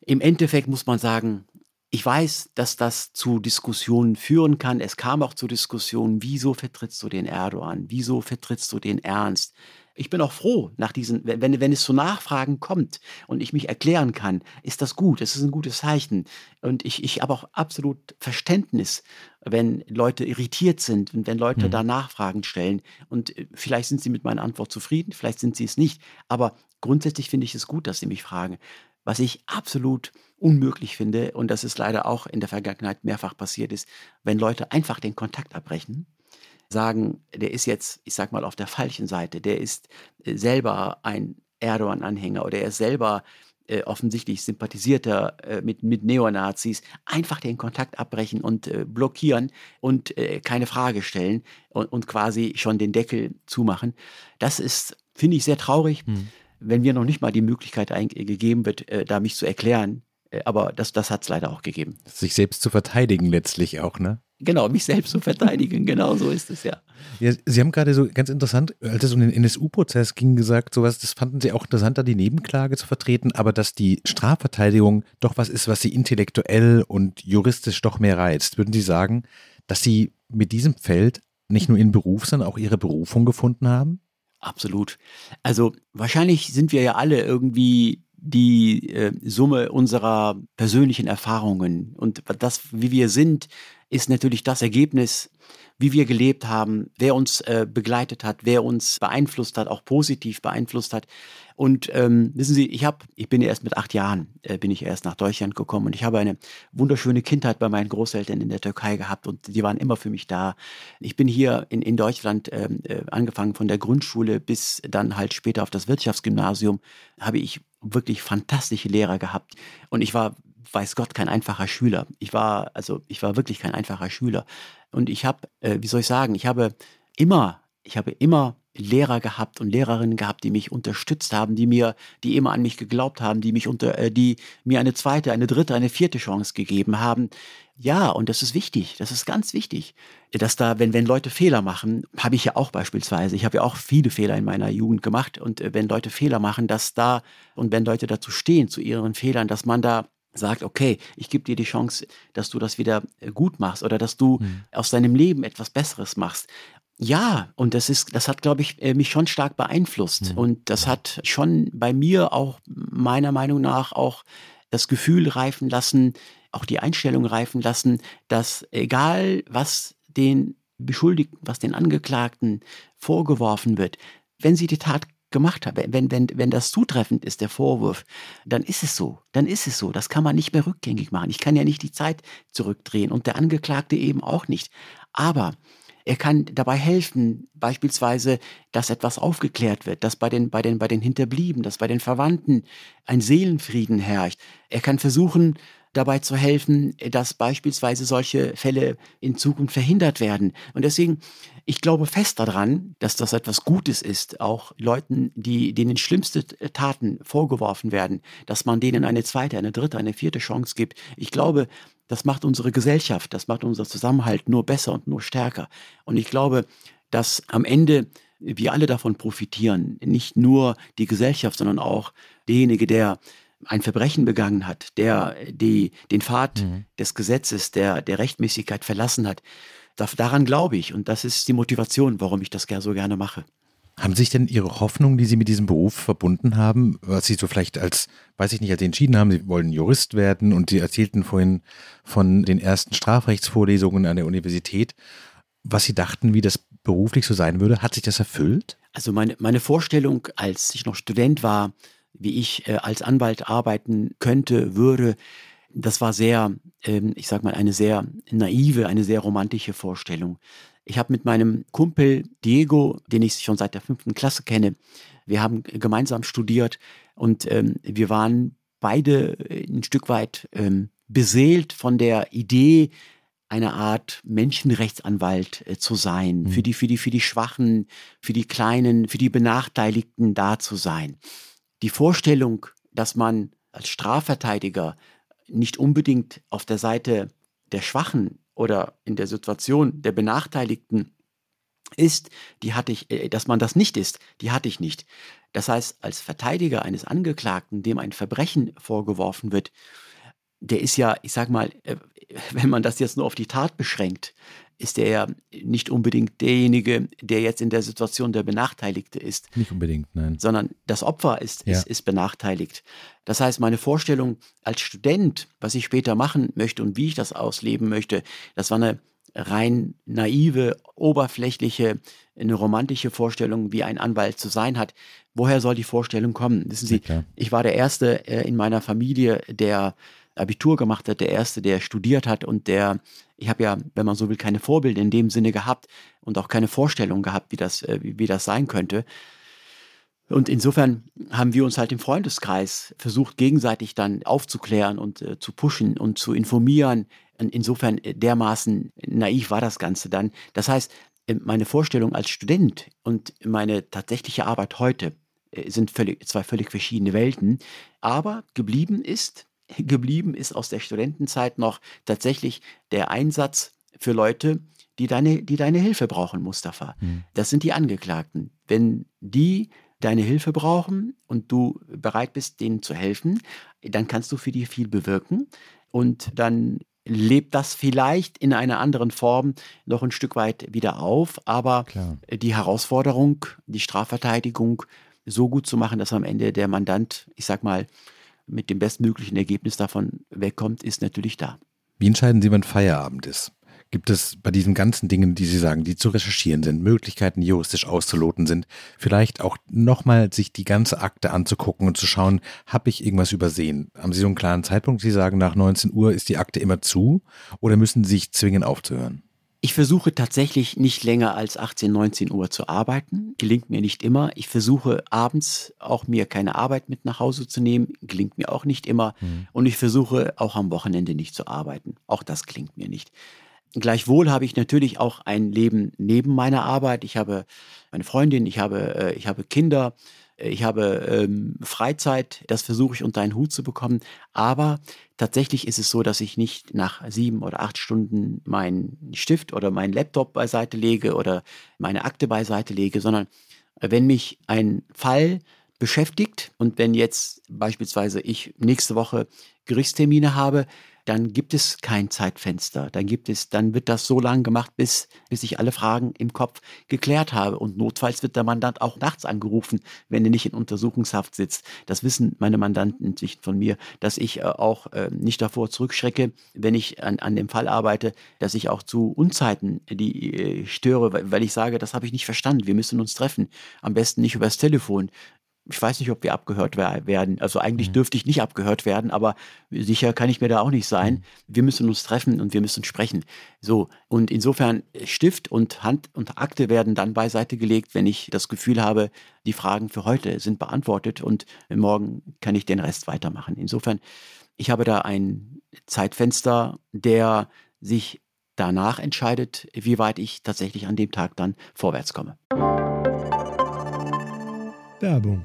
Speaker 3: Im Endeffekt muss man sagen, ich weiß, dass das zu Diskussionen führen kann. Es kam auch zu Diskussionen, wieso vertrittst du den Erdogan? Wieso vertrittst du den Ernst? Ich bin auch froh nach diesen, wenn, wenn es zu Nachfragen kommt und ich mich erklären kann, ist das gut, es ist ein gutes Zeichen. Und ich, ich habe auch absolut Verständnis, wenn Leute irritiert sind und wenn Leute mhm. da Nachfragen stellen. Und äh, vielleicht sind sie mit meiner Antwort zufrieden, vielleicht sind sie es nicht. Aber grundsätzlich finde ich es gut, dass sie mich fragen. Was ich absolut unmöglich finde, und das ist leider auch in der Vergangenheit mehrfach passiert ist, wenn Leute einfach den Kontakt abbrechen sagen, der ist jetzt, ich sag mal, auf der falschen Seite, der ist äh, selber ein Erdogan-Anhänger oder er ist selber äh, offensichtlich sympathisierter äh, mit, mit Neonazis, einfach den Kontakt abbrechen und äh, blockieren und äh, keine Frage stellen und, und, quasi schon den Deckel zumachen. Das ist, finde ich, sehr traurig, hm. wenn mir noch nicht mal die Möglichkeit gegeben wird, äh, da mich zu erklären. aber das, das hat es leider auch gegeben.
Speaker 2: Sich selbst zu verteidigen letztlich auch, ne?
Speaker 3: Genau, mich selbst zu verteidigen, genau so ist es ja.
Speaker 2: ja Sie haben gerade so ganz interessant, als es um den NSU-Prozess ging, gesagt, sowas, das fanden Sie auch interessant, da die Nebenklage zu vertreten, aber dass die Strafverteidigung doch was ist, was Sie intellektuell und juristisch doch mehr reizt. Würden Sie sagen, dass Sie mit diesem Feld nicht nur Ihren Beruf, sondern auch Ihre Berufung gefunden haben?
Speaker 3: Absolut. Also wahrscheinlich sind wir ja alle irgendwie die äh, Summe unserer persönlichen Erfahrungen und das, wie wir sind, ist natürlich das Ergebnis, wie wir gelebt haben, wer uns äh, begleitet hat, wer uns beeinflusst hat, auch positiv beeinflusst hat. Und ähm, wissen Sie, ich habe, ich bin erst mit acht Jahren äh, bin ich erst nach Deutschland gekommen und ich habe eine wunderschöne Kindheit bei meinen Großeltern in der Türkei gehabt und die waren immer für mich da. Ich bin hier in, in Deutschland ähm, äh, angefangen von der Grundschule bis dann halt später auf das Wirtschaftsgymnasium habe ich wirklich fantastische Lehrer gehabt und ich war weiß Gott, kein einfacher Schüler. Ich war, also ich war wirklich kein einfacher Schüler. Und ich habe, äh, wie soll ich sagen, ich habe immer, ich habe immer Lehrer gehabt und Lehrerinnen gehabt, die mich unterstützt haben, die mir, die immer an mich geglaubt haben, die mich unter, äh, die mir eine zweite, eine dritte, eine vierte Chance gegeben haben. Ja, und das ist wichtig, das ist ganz wichtig, dass da, wenn, wenn Leute Fehler machen, habe ich ja auch beispielsweise, ich habe ja auch viele Fehler in meiner Jugend gemacht und äh, wenn Leute Fehler machen, dass da, und wenn Leute dazu stehen, zu ihren Fehlern, dass man da sagt, okay, ich gebe dir die Chance, dass du das wieder äh, gut machst oder dass du mhm. aus deinem Leben etwas Besseres machst. Ja, und das ist, das hat, glaube ich, äh, mich schon stark beeinflusst. Mhm. Und das hat schon bei mir auch meiner Meinung nach auch das Gefühl reifen lassen, auch die Einstellung reifen lassen, dass egal was den Beschuldigten, was den Angeklagten vorgeworfen wird, wenn sie die Tat gemacht habe. Wenn, wenn, wenn das zutreffend ist, der Vorwurf, dann ist es so. Dann ist es so. Das kann man nicht mehr rückgängig machen. Ich kann ja nicht die Zeit zurückdrehen und der Angeklagte eben auch nicht. Aber er kann dabei helfen, beispielsweise, dass etwas aufgeklärt wird, dass bei den, bei den, bei den Hinterblieben, dass bei den Verwandten ein Seelenfrieden herrscht. Er kann versuchen, dabei zu helfen, dass beispielsweise solche Fälle in Zukunft verhindert werden. Und deswegen, ich glaube fest daran, dass das etwas Gutes ist, auch Leuten, die denen schlimmste Taten vorgeworfen werden, dass man denen eine zweite, eine dritte, eine vierte Chance gibt. Ich glaube, das macht unsere Gesellschaft, das macht unser Zusammenhalt nur besser und nur stärker. Und ich glaube, dass am Ende wir alle davon profitieren. Nicht nur die Gesellschaft, sondern auch derjenige, der ein Verbrechen begangen hat, der die, den Pfad mhm. des Gesetzes, der, der Rechtmäßigkeit verlassen hat. Da, daran glaube ich und das ist die Motivation, warum ich das so gerne mache.
Speaker 2: Haben sich denn Ihre Hoffnungen, die Sie mit diesem Beruf verbunden haben, was Sie so vielleicht als, weiß ich nicht, als Sie entschieden haben, Sie wollen Jurist werden und Sie erzählten vorhin von den ersten Strafrechtsvorlesungen an der Universität, was Sie dachten, wie das beruflich so sein würde, hat sich das erfüllt?
Speaker 3: Also meine, meine Vorstellung, als ich noch Student war, wie ich äh, als Anwalt arbeiten könnte, würde, das war sehr, ähm, ich sag mal, eine sehr naive, eine sehr romantische Vorstellung. Ich habe mit meinem Kumpel Diego, den ich schon seit der fünften Klasse kenne, wir haben gemeinsam studiert und ähm, wir waren beide ein Stück weit ähm, beseelt von der Idee, eine Art Menschenrechtsanwalt äh, zu sein, mhm. für die, für die, für die Schwachen, für die Kleinen, für die Benachteiligten da zu sein die Vorstellung, dass man als Strafverteidiger nicht unbedingt auf der Seite der Schwachen oder in der Situation der Benachteiligten ist, die hatte ich, äh, dass man das nicht ist, die hatte ich nicht. Das heißt, als Verteidiger eines Angeklagten, dem ein Verbrechen vorgeworfen wird, der ist ja, ich sag mal, äh, wenn man das jetzt nur auf die Tat beschränkt, ist er ja nicht unbedingt derjenige, der jetzt in der Situation der Benachteiligte ist.
Speaker 2: Nicht unbedingt, nein.
Speaker 3: Sondern das Opfer ist,
Speaker 2: Ja.
Speaker 3: ist, ist benachteiligt. Das heißt, meine Vorstellung als Student, was ich später machen möchte und wie ich das ausleben möchte, das war eine rein naive, oberflächliche, eine romantische Vorstellung, wie ein Anwalt zu sein hat. Woher soll die Vorstellung kommen? Wissen Sie,
Speaker 2: Ja,
Speaker 3: ich war der Erste äh, in meiner Familie, der Abitur gemacht hat, der Erste, der studiert hat und der, ich habe ja, wenn man so will, keine Vorbilder in dem Sinne gehabt und auch keine Vorstellung gehabt, wie das, äh, wie, wie das sein könnte. Und insofern haben wir uns halt im Freundeskreis versucht, gegenseitig dann aufzuklären und äh, zu pushen und zu informieren. Und insofern äh, dermaßen naiv war das Ganze dann. Das heißt, äh, meine Vorstellung als Student und meine tatsächliche Arbeit heute sind völlig, zwei völlig verschiedene Welten. Aber geblieben ist, geblieben ist aus der Studentenzeit noch tatsächlich der Einsatz für Leute, die deine, die deine Hilfe brauchen, Mustafa.
Speaker 2: Hm.
Speaker 3: Das sind die Angeklagten. Wenn die deine Hilfe brauchen und du bereit bist, denen zu helfen, dann kannst du für die viel bewirken und dann lebt das vielleicht in einer anderen Form noch ein Stück weit wieder auf, aber
Speaker 2: Klar.
Speaker 3: die Herausforderung, die Strafverteidigung so gut zu machen, dass am Ende der Mandant, ich sag mal, mit dem bestmöglichen Ergebnis davon wegkommt, ist natürlich da.
Speaker 2: Wie entscheiden Sie, wann Feierabend ist? Gibt es bei diesen ganzen Dingen, die Sie sagen, die zu recherchieren sind, Möglichkeiten, juristisch auszuloten sind, vielleicht auch nochmal sich die ganze Akte anzugucken und zu schauen, habe ich irgendwas übersehen? Haben Sie so einen klaren Zeitpunkt? Sie sagen, nach 19 Uhr ist die Akte immer zu oder müssen Sie sich zwingen aufzuhören?
Speaker 3: Ich versuche tatsächlich nicht länger als 18, 19 Uhr zu arbeiten. Gelingt mir nicht immer. Ich versuche abends auch mir keine Arbeit mit nach Hause zu nehmen. Gelingt mir auch nicht immer. Und ich versuche auch am Wochenende nicht zu arbeiten. Auch das klingt mir nicht. Gleichwohl habe ich natürlich auch ein Leben neben meiner Arbeit. Ich habe meine Freundin, ich habe, äh, ich habe Kinder, ich habe ähm, Freizeit. Das versuche ich unter einen Hut zu bekommen. Aber tatsächlich ist es so, dass ich nicht nach sieben oder acht Stunden meinen Stift oder meinen Laptop beiseite lege oder meine Akte beiseite lege, sondern wenn mich ein Fall beschäftigt und wenn jetzt beispielsweise ich nächste Woche Gerichtstermine habe, dann gibt es kein Zeitfenster. Dann gibt es, dann wird das so lange gemacht, bis, bis ich alle Fragen im Kopf geklärt habe. Und notfalls wird der Mandant auch nachts angerufen, wenn er nicht in Untersuchungshaft sitzt. Das wissen meine Mandanten inzwischen von mir, dass ich äh, auch äh, nicht davor zurückschrecke, wenn ich an, an dem Fall arbeite, dass ich auch zu Unzeiten die äh, störe, weil, weil ich sage, das habe ich nicht verstanden. Wir müssen uns treffen. Am besten nicht übers Telefon ich weiß nicht, ob wir abgehört wer- werden. Also eigentlich
Speaker 2: Mhm.
Speaker 3: dürfte ich nicht abgehört werden, aber sicher kann ich mir da auch nicht sein.
Speaker 2: Mhm.
Speaker 3: Wir müssen uns treffen und wir müssen sprechen. So, und insofern Stift und Hand und Akte werden dann beiseite gelegt, wenn ich das Gefühl habe, die Fragen für heute sind beantwortet und morgen kann ich den Rest weitermachen. Insofern, ich habe da ein Zeitfenster, der sich danach entscheidet, wie weit ich tatsächlich an dem Tag dann vorwärts komme.
Speaker 4: Werbung.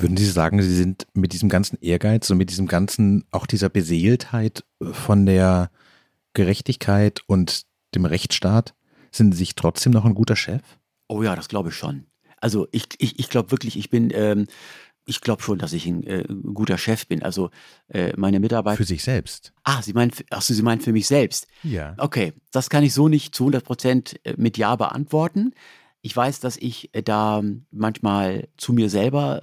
Speaker 2: Würden Sie sagen, Sie sind mit diesem ganzen Ehrgeiz und mit diesem ganzen, auch dieser Beseeltheit von der Gerechtigkeit und dem Rechtsstaat, sind Sie sich trotzdem noch ein guter Chef?
Speaker 3: Oh ja, das glaube ich schon. Also ich, ich, ich glaube wirklich, ich bin, ähm, ich glaube schon, dass ich ein äh, guter Chef bin. Also äh, meine Mitarbeiter.
Speaker 2: Für sich selbst.
Speaker 3: Ah, Sie meinen, achso, Sie meinen für mich selbst.
Speaker 2: Ja.
Speaker 3: Okay, das kann ich so nicht zu 100 Prozent äh, mit Ja beantworten. Ich weiß, dass ich äh, da manchmal zu mir selber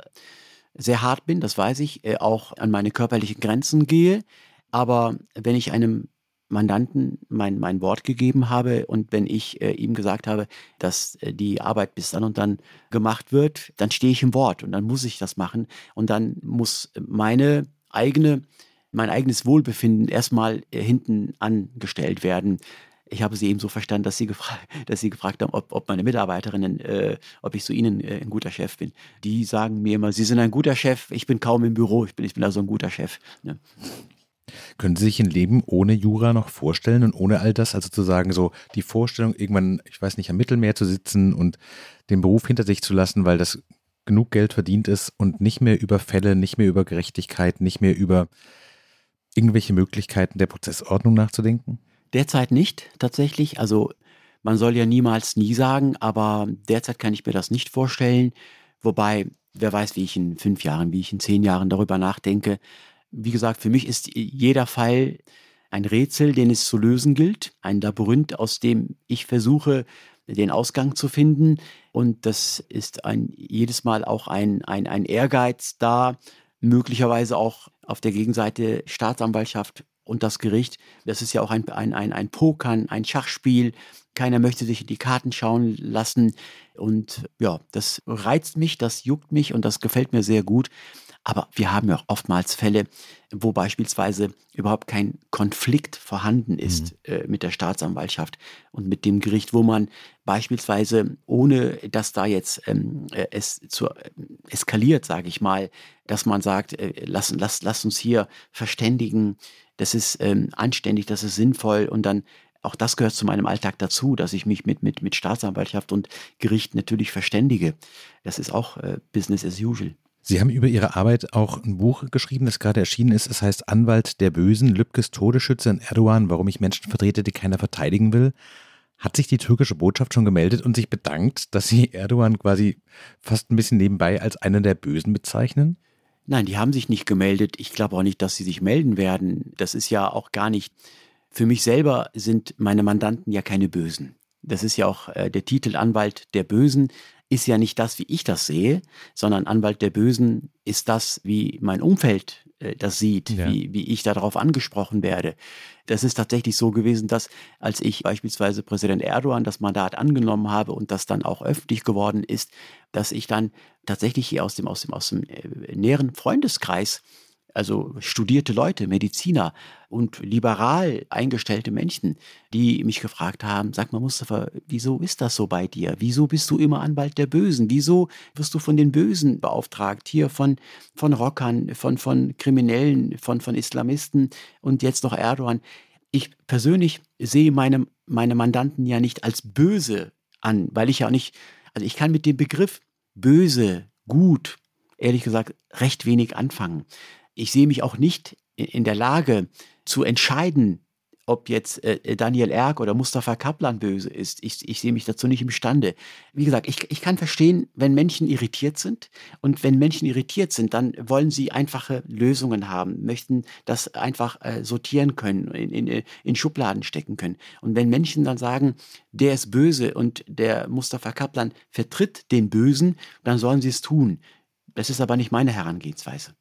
Speaker 3: sehr hart bin, das weiß ich, äh, auch an meine körperlichen Grenzen gehe. Aber wenn ich einem Mandanten mein, mein Wort gegeben habe und wenn ich äh, ihm gesagt habe, dass äh, die Arbeit bis dann und dann gemacht wird, dann stehe ich im Wort und dann muss ich das machen und dann muss meine eigene, mein eigenes Wohlbefinden erstmal äh, hinten angestellt werden. Ich habe sie eben so verstanden, dass sie, gefra dass sie gefragt haben, ob, ob meine Mitarbeiterinnen, äh, ob ich zu ihnen äh, ein guter Chef bin. Die sagen mir immer, sie sind ein guter Chef, ich bin kaum im Büro, ich bin, ich bin also ein guter Chef. Ne?
Speaker 2: Können Sie sich ein Leben ohne Jura noch vorstellen und ohne all das? Also zu sagen, so die Vorstellung, irgendwann, ich weiß nicht, am Mittelmeer zu sitzen und den Beruf hinter sich zu lassen, weil das genug Geld verdient ist und nicht mehr über Fälle, nicht mehr über Gerechtigkeit, nicht mehr über irgendwelche Möglichkeiten der Prozessordnung nachzudenken?
Speaker 3: Derzeit nicht, tatsächlich. Also man soll ja niemals nie sagen, aber derzeit kann ich mir das nicht vorstellen. Wobei, wer weiß, wie ich in fünf Jahren, wie ich in zehn Jahren darüber nachdenke. Wie gesagt, für mich ist jeder Fall ein Rätsel, den es zu lösen gilt. Ein Labyrinth, aus dem ich versuche, den Ausgang zu finden. Und das ist ein, jedes Mal auch ein, ein, ein Ehrgeiz da, möglicherweise auch auf der Gegenseite Staatsanwaltschaft und das Gericht. Das ist ja auch ein, ein, ein, ein Pokern, ein Schachspiel. Keiner möchte sich in die Karten schauen lassen. Und ja, das reizt mich, das juckt mich und das gefällt mir sehr gut. Aber wir haben ja auch oftmals Fälle, wo beispielsweise überhaupt kein Konflikt vorhanden ist mhm. äh, mit der Staatsanwaltschaft und mit dem Gericht, wo man beispielsweise, ohne dass da jetzt ähm, äh, es zu, äh, eskaliert, sage ich mal, dass man sagt, äh, lass, lass, lass uns hier verständigen, das ist ähm, anständig, das ist sinnvoll und dann auch das gehört zu meinem Alltag dazu, dass ich mich mit, mit, mit Staatsanwaltschaft und Gericht natürlich verständige. Das ist auch äh, Business as usual.
Speaker 2: Sie haben über Ihre Arbeit auch ein Buch geschrieben, das gerade erschienen ist. Es heißt Anwalt der Bösen, Lübkes Todesschütze in Erdogan, warum ich Menschen vertrete, die keiner verteidigen will. Hat sich die türkische Botschaft schon gemeldet und sich bedankt, dass Sie Erdogan quasi fast ein bisschen nebenbei als einen der Bösen bezeichnen?
Speaker 3: Nein, die haben sich nicht gemeldet. Ich glaube auch nicht, dass sie sich melden werden. Das ist ja auch gar nicht. Für mich selber sind meine Mandanten ja keine Bösen. Das ist ja auch äh, der Titel Anwalt der Bösen ist ja nicht das, wie ich das sehe, sondern Anwalt der Bösen ist das, wie mein Umfeld äh, das sieht, ja. wie, wie ich darauf angesprochen werde. Das ist tatsächlich so gewesen, dass als ich beispielsweise Präsident Erdogan das Mandat angenommen habe und das dann auch öffentlich geworden ist, dass ich dann tatsächlich hier aus dem, aus dem, aus dem äh, näheren Freundeskreis also studierte Leute, Mediziner und liberal eingestellte Menschen, die mich gefragt haben, sag mal Mustafa, wieso ist das so bei dir? Wieso bist du immer Anwalt der Bösen? Wieso wirst du von den Bösen beauftragt? Hier von, von Rockern, von, von Kriminellen, von, von Islamisten und jetzt noch Erdogan. Ich persönlich sehe meine, meine Mandanten ja nicht als böse an, weil ich ja auch nicht, also ich kann mit dem Begriff böse, gut, ehrlich gesagt, recht wenig anfangen ich sehe mich auch nicht in der Lage zu entscheiden, ob jetzt äh, Daniel Erk oder Mustafa Kaplan böse ist. Ich, ich sehe mich dazu nicht imstande. Wie gesagt, ich, ich kann verstehen, wenn Menschen irritiert sind. Und wenn Menschen irritiert sind, dann wollen sie einfache Lösungen haben, möchten das einfach äh, sortieren können, in, in, in Schubladen stecken können. Und wenn Menschen dann sagen, der ist böse und der Mustafa Kaplan vertritt den Bösen, dann sollen sie es tun. Das ist aber nicht meine Herangehensweise.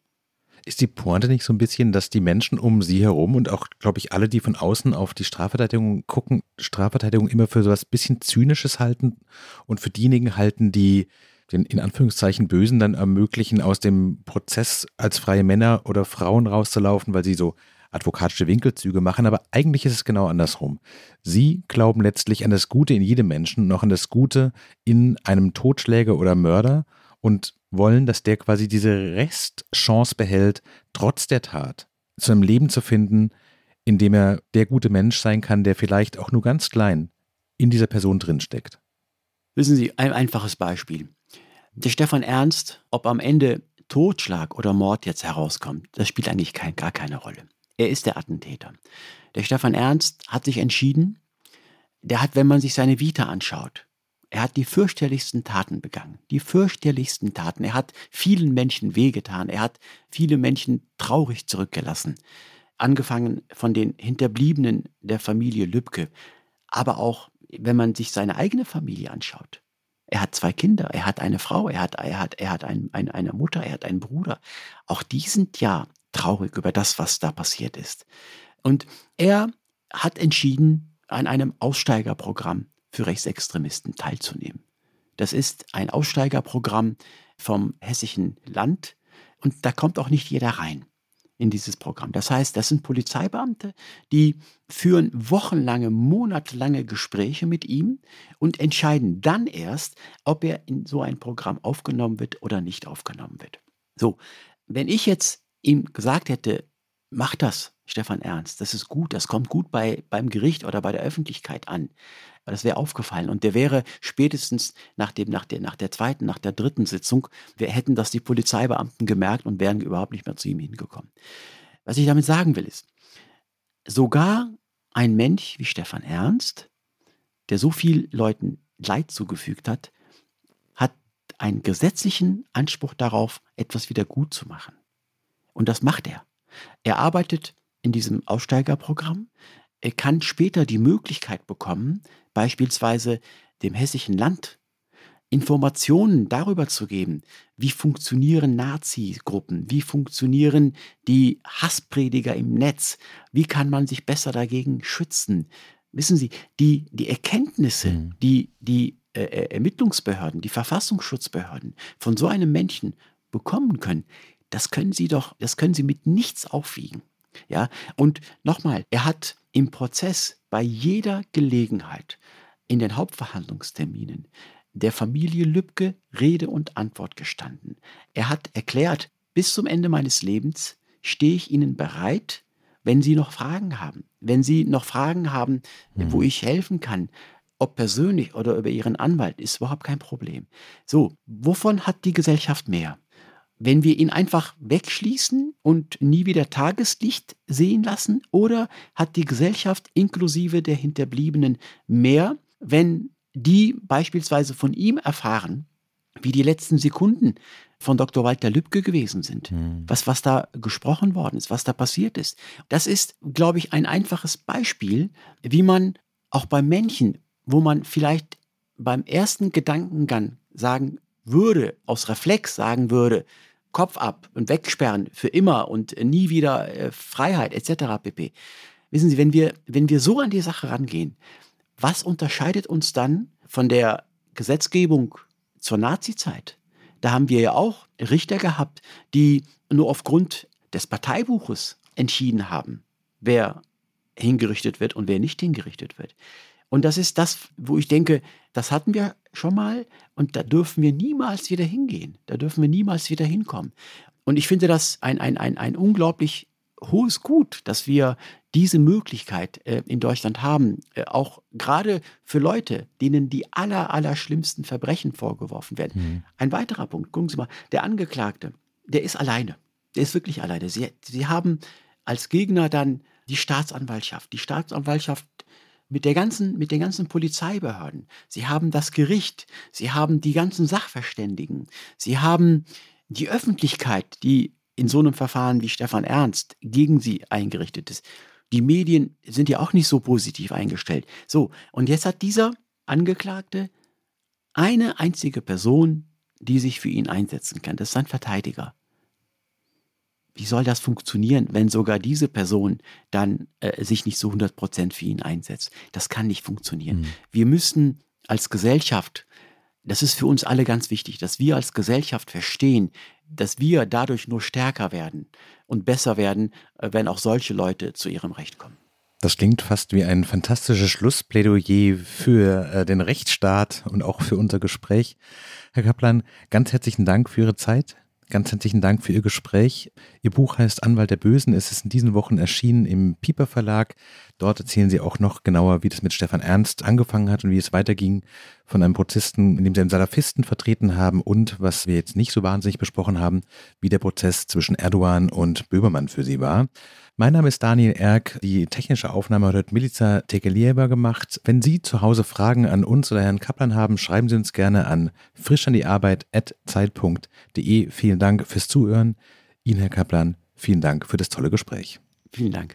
Speaker 2: Ist die Pointe nicht so ein bisschen, dass die Menschen um sie herum und auch, glaube ich, alle, die von außen auf die Strafverteidigung gucken, Strafverteidigung immer für so was bisschen Zynisches halten und für diejenigen halten, die den in Anführungszeichen Bösen dann ermöglichen, aus dem Prozess als freie Männer oder Frauen rauszulaufen, weil sie so advokatische Winkelzüge machen, aber eigentlich ist es genau andersrum. Sie glauben letztlich an das Gute in jedem Menschen und auch an das Gute in einem Totschläger oder Mörder und wollen, dass der quasi diese Restchance behält, trotz der Tat zu einem Leben zu finden, in dem er der gute Mensch sein kann, der vielleicht auch nur ganz klein in dieser Person drinsteckt.
Speaker 3: Wissen Sie, ein einfaches Beispiel. Der Stefan Ernst, ob am Ende Totschlag oder Mord jetzt herauskommt, das spielt eigentlich kein, gar keine Rolle. Er ist der Attentäter. Der Stefan Ernst hat sich entschieden, der hat, wenn man sich seine Vita anschaut, er hat die fürchterlichsten Taten begangen, die fürchterlichsten Taten. Er hat vielen Menschen wehgetan, er hat viele Menschen traurig zurückgelassen. Angefangen von den Hinterbliebenen der Familie Lübcke, aber auch, wenn man sich seine eigene Familie anschaut. Er hat zwei Kinder, er hat eine Frau, er hat, er hat, er hat ein, ein, eine Mutter, er hat einen Bruder. Auch die sind ja traurig über das, was da passiert ist. Und er hat entschieden, an einem Aussteigerprogramm für Rechtsextremisten teilzunehmen. Das ist ein Aussteigerprogramm vom hessischen Land und da kommt auch nicht jeder rein. in dieses Programm. Das heißt, das sind Polizeibeamte, die führen wochenlange, monatelange Gespräche mit ihm und entscheiden dann erst, ob er in so ein Programm aufgenommen wird oder nicht aufgenommen wird. So, wenn ich jetzt ihm gesagt hätte, mach das, Stefan Ernst, das ist gut, das kommt gut bei, beim Gericht oder bei der Öffentlichkeit an, das wäre aufgefallen. Und der wäre spätestens nach, dem, nach, der, nach der zweiten, nach der dritten Sitzung, wir hätten das die Polizeibeamten gemerkt und wären überhaupt nicht mehr zu ihm hingekommen. Was ich damit sagen will, ist, sogar ein Mensch wie Stefan Ernst, der so viel Leuten Leid zugefügt hat, hat einen gesetzlichen Anspruch darauf, etwas wieder gut zu machen. Und das macht er. Er arbeitet in diesem Aussteigerprogramm. Er kann später die Möglichkeit bekommen, beispielsweise dem hessischen Land Informationen darüber zu geben, wie funktionieren Nazi-Gruppen, wie funktionieren die Hassprediger im Netz, wie kann man sich besser dagegen schützen. Wissen Sie, die, die Erkenntnisse, mhm. die die äh, Ermittlungsbehörden, die Verfassungsschutzbehörden von so einem Menschen bekommen können, das können Sie doch, das können Sie mit nichts aufwiegen. Ja, und nochmal, er hat im Prozess bei jeder Gelegenheit in den Hauptverhandlungsterminen der Familie Lübcke Rede und Antwort gestanden. Er hat erklärt, bis zum Ende meines Lebens stehe ich Ihnen bereit, wenn Sie noch Fragen haben. Wenn Sie noch Fragen haben, mhm. wo ich helfen kann, ob persönlich oder über Ihren Anwalt, ist überhaupt kein Problem. So, wovon hat die Gesellschaft mehr? Wenn wir ihn einfach wegschließen und nie wieder Tageslicht sehen lassen? Oder hat die Gesellschaft inklusive der Hinterbliebenen mehr, wenn die beispielsweise von ihm erfahren, wie die letzten Sekunden von Dr. Walter Lübcke gewesen sind, mhm. was, was da gesprochen worden ist, was da passiert ist. Das ist, glaube ich, ein einfaches Beispiel, wie man auch bei Männchen, wo man vielleicht beim ersten Gedankengang sagen würde, aus Reflex sagen würde, Kopf ab und wegsperren für immer und nie wieder äh, Freiheit etc. pp. Wissen Sie, wenn wir, wenn wir so an die Sache rangehen, was unterscheidet uns dann von der Gesetzgebung zur Nazizeit? Da haben wir ja auch Richter gehabt, die nur aufgrund des Parteibuches entschieden haben, wer hingerichtet wird und wer nicht hingerichtet wird. Und das ist das, wo ich denke, das hatten wir schon mal und da dürfen wir niemals wieder hingehen. Da dürfen wir niemals wieder hinkommen. Und ich finde das ein, ein, ein, ein unglaublich hohes Gut, dass wir diese Möglichkeit äh, in Deutschland haben, äh, auch gerade für Leute, denen die aller, aller schlimmsten Verbrechen vorgeworfen werden. Mhm. Ein weiterer Punkt, gucken Sie mal, der Angeklagte, der ist alleine. Der ist wirklich alleine. Sie, Sie haben als Gegner dann die Staatsanwaltschaft. Die Staatsanwaltschaft mit, der ganzen, mit den ganzen Polizeibehörden. Sie haben das Gericht, sie haben die ganzen Sachverständigen, sie haben die Öffentlichkeit, die in so einem Verfahren wie Stefan Ernst gegen sie eingerichtet ist. Die Medien sind ja auch nicht so positiv eingestellt. So, und jetzt hat dieser Angeklagte eine einzige Person, die sich für ihn einsetzen kann. Das ist sein Verteidiger wie soll das funktionieren, wenn sogar diese Person dann äh, sich nicht so 100% für ihn einsetzt? Das kann nicht funktionieren. Mhm. Wir müssen als Gesellschaft, das ist für uns alle ganz wichtig, dass wir als Gesellschaft verstehen, dass wir dadurch nur stärker werden und besser werden, äh, wenn auch solche Leute zu ihrem Recht kommen.
Speaker 2: Das klingt fast wie ein fantastisches Schlussplädoyer für äh, den Rechtsstaat und auch für unser Gespräch. Herr Kaplan, ganz herzlichen Dank für Ihre Zeit. Ganz herzlichen Dank für Ihr Gespräch. Ihr Buch heißt Anwalt der Bösen. Es ist in diesen Wochen erschienen im Pieper Verlag. Dort erzählen Sie auch noch genauer, wie das mit Stefan Ernst angefangen hat und wie es weiterging von einem Prozisten, in dem Sie einen Salafisten vertreten haben und, was wir jetzt nicht so wahnsinnig besprochen haben, wie der Prozess zwischen Erdogan und Böhmermann für Sie war. Mein Name ist Daniel Erk. Die technische Aufnahme hat Milica Tekelieva gemacht. Wenn Sie zu Hause Fragen an uns oder Herrn Kaplan haben, schreiben Sie uns gerne an frischandiarbeit.zeit.de. Vielen Dank fürs Zuhören. Ihnen, Herr Kaplan, vielen Dank für das tolle Gespräch.
Speaker 3: Vielen Dank.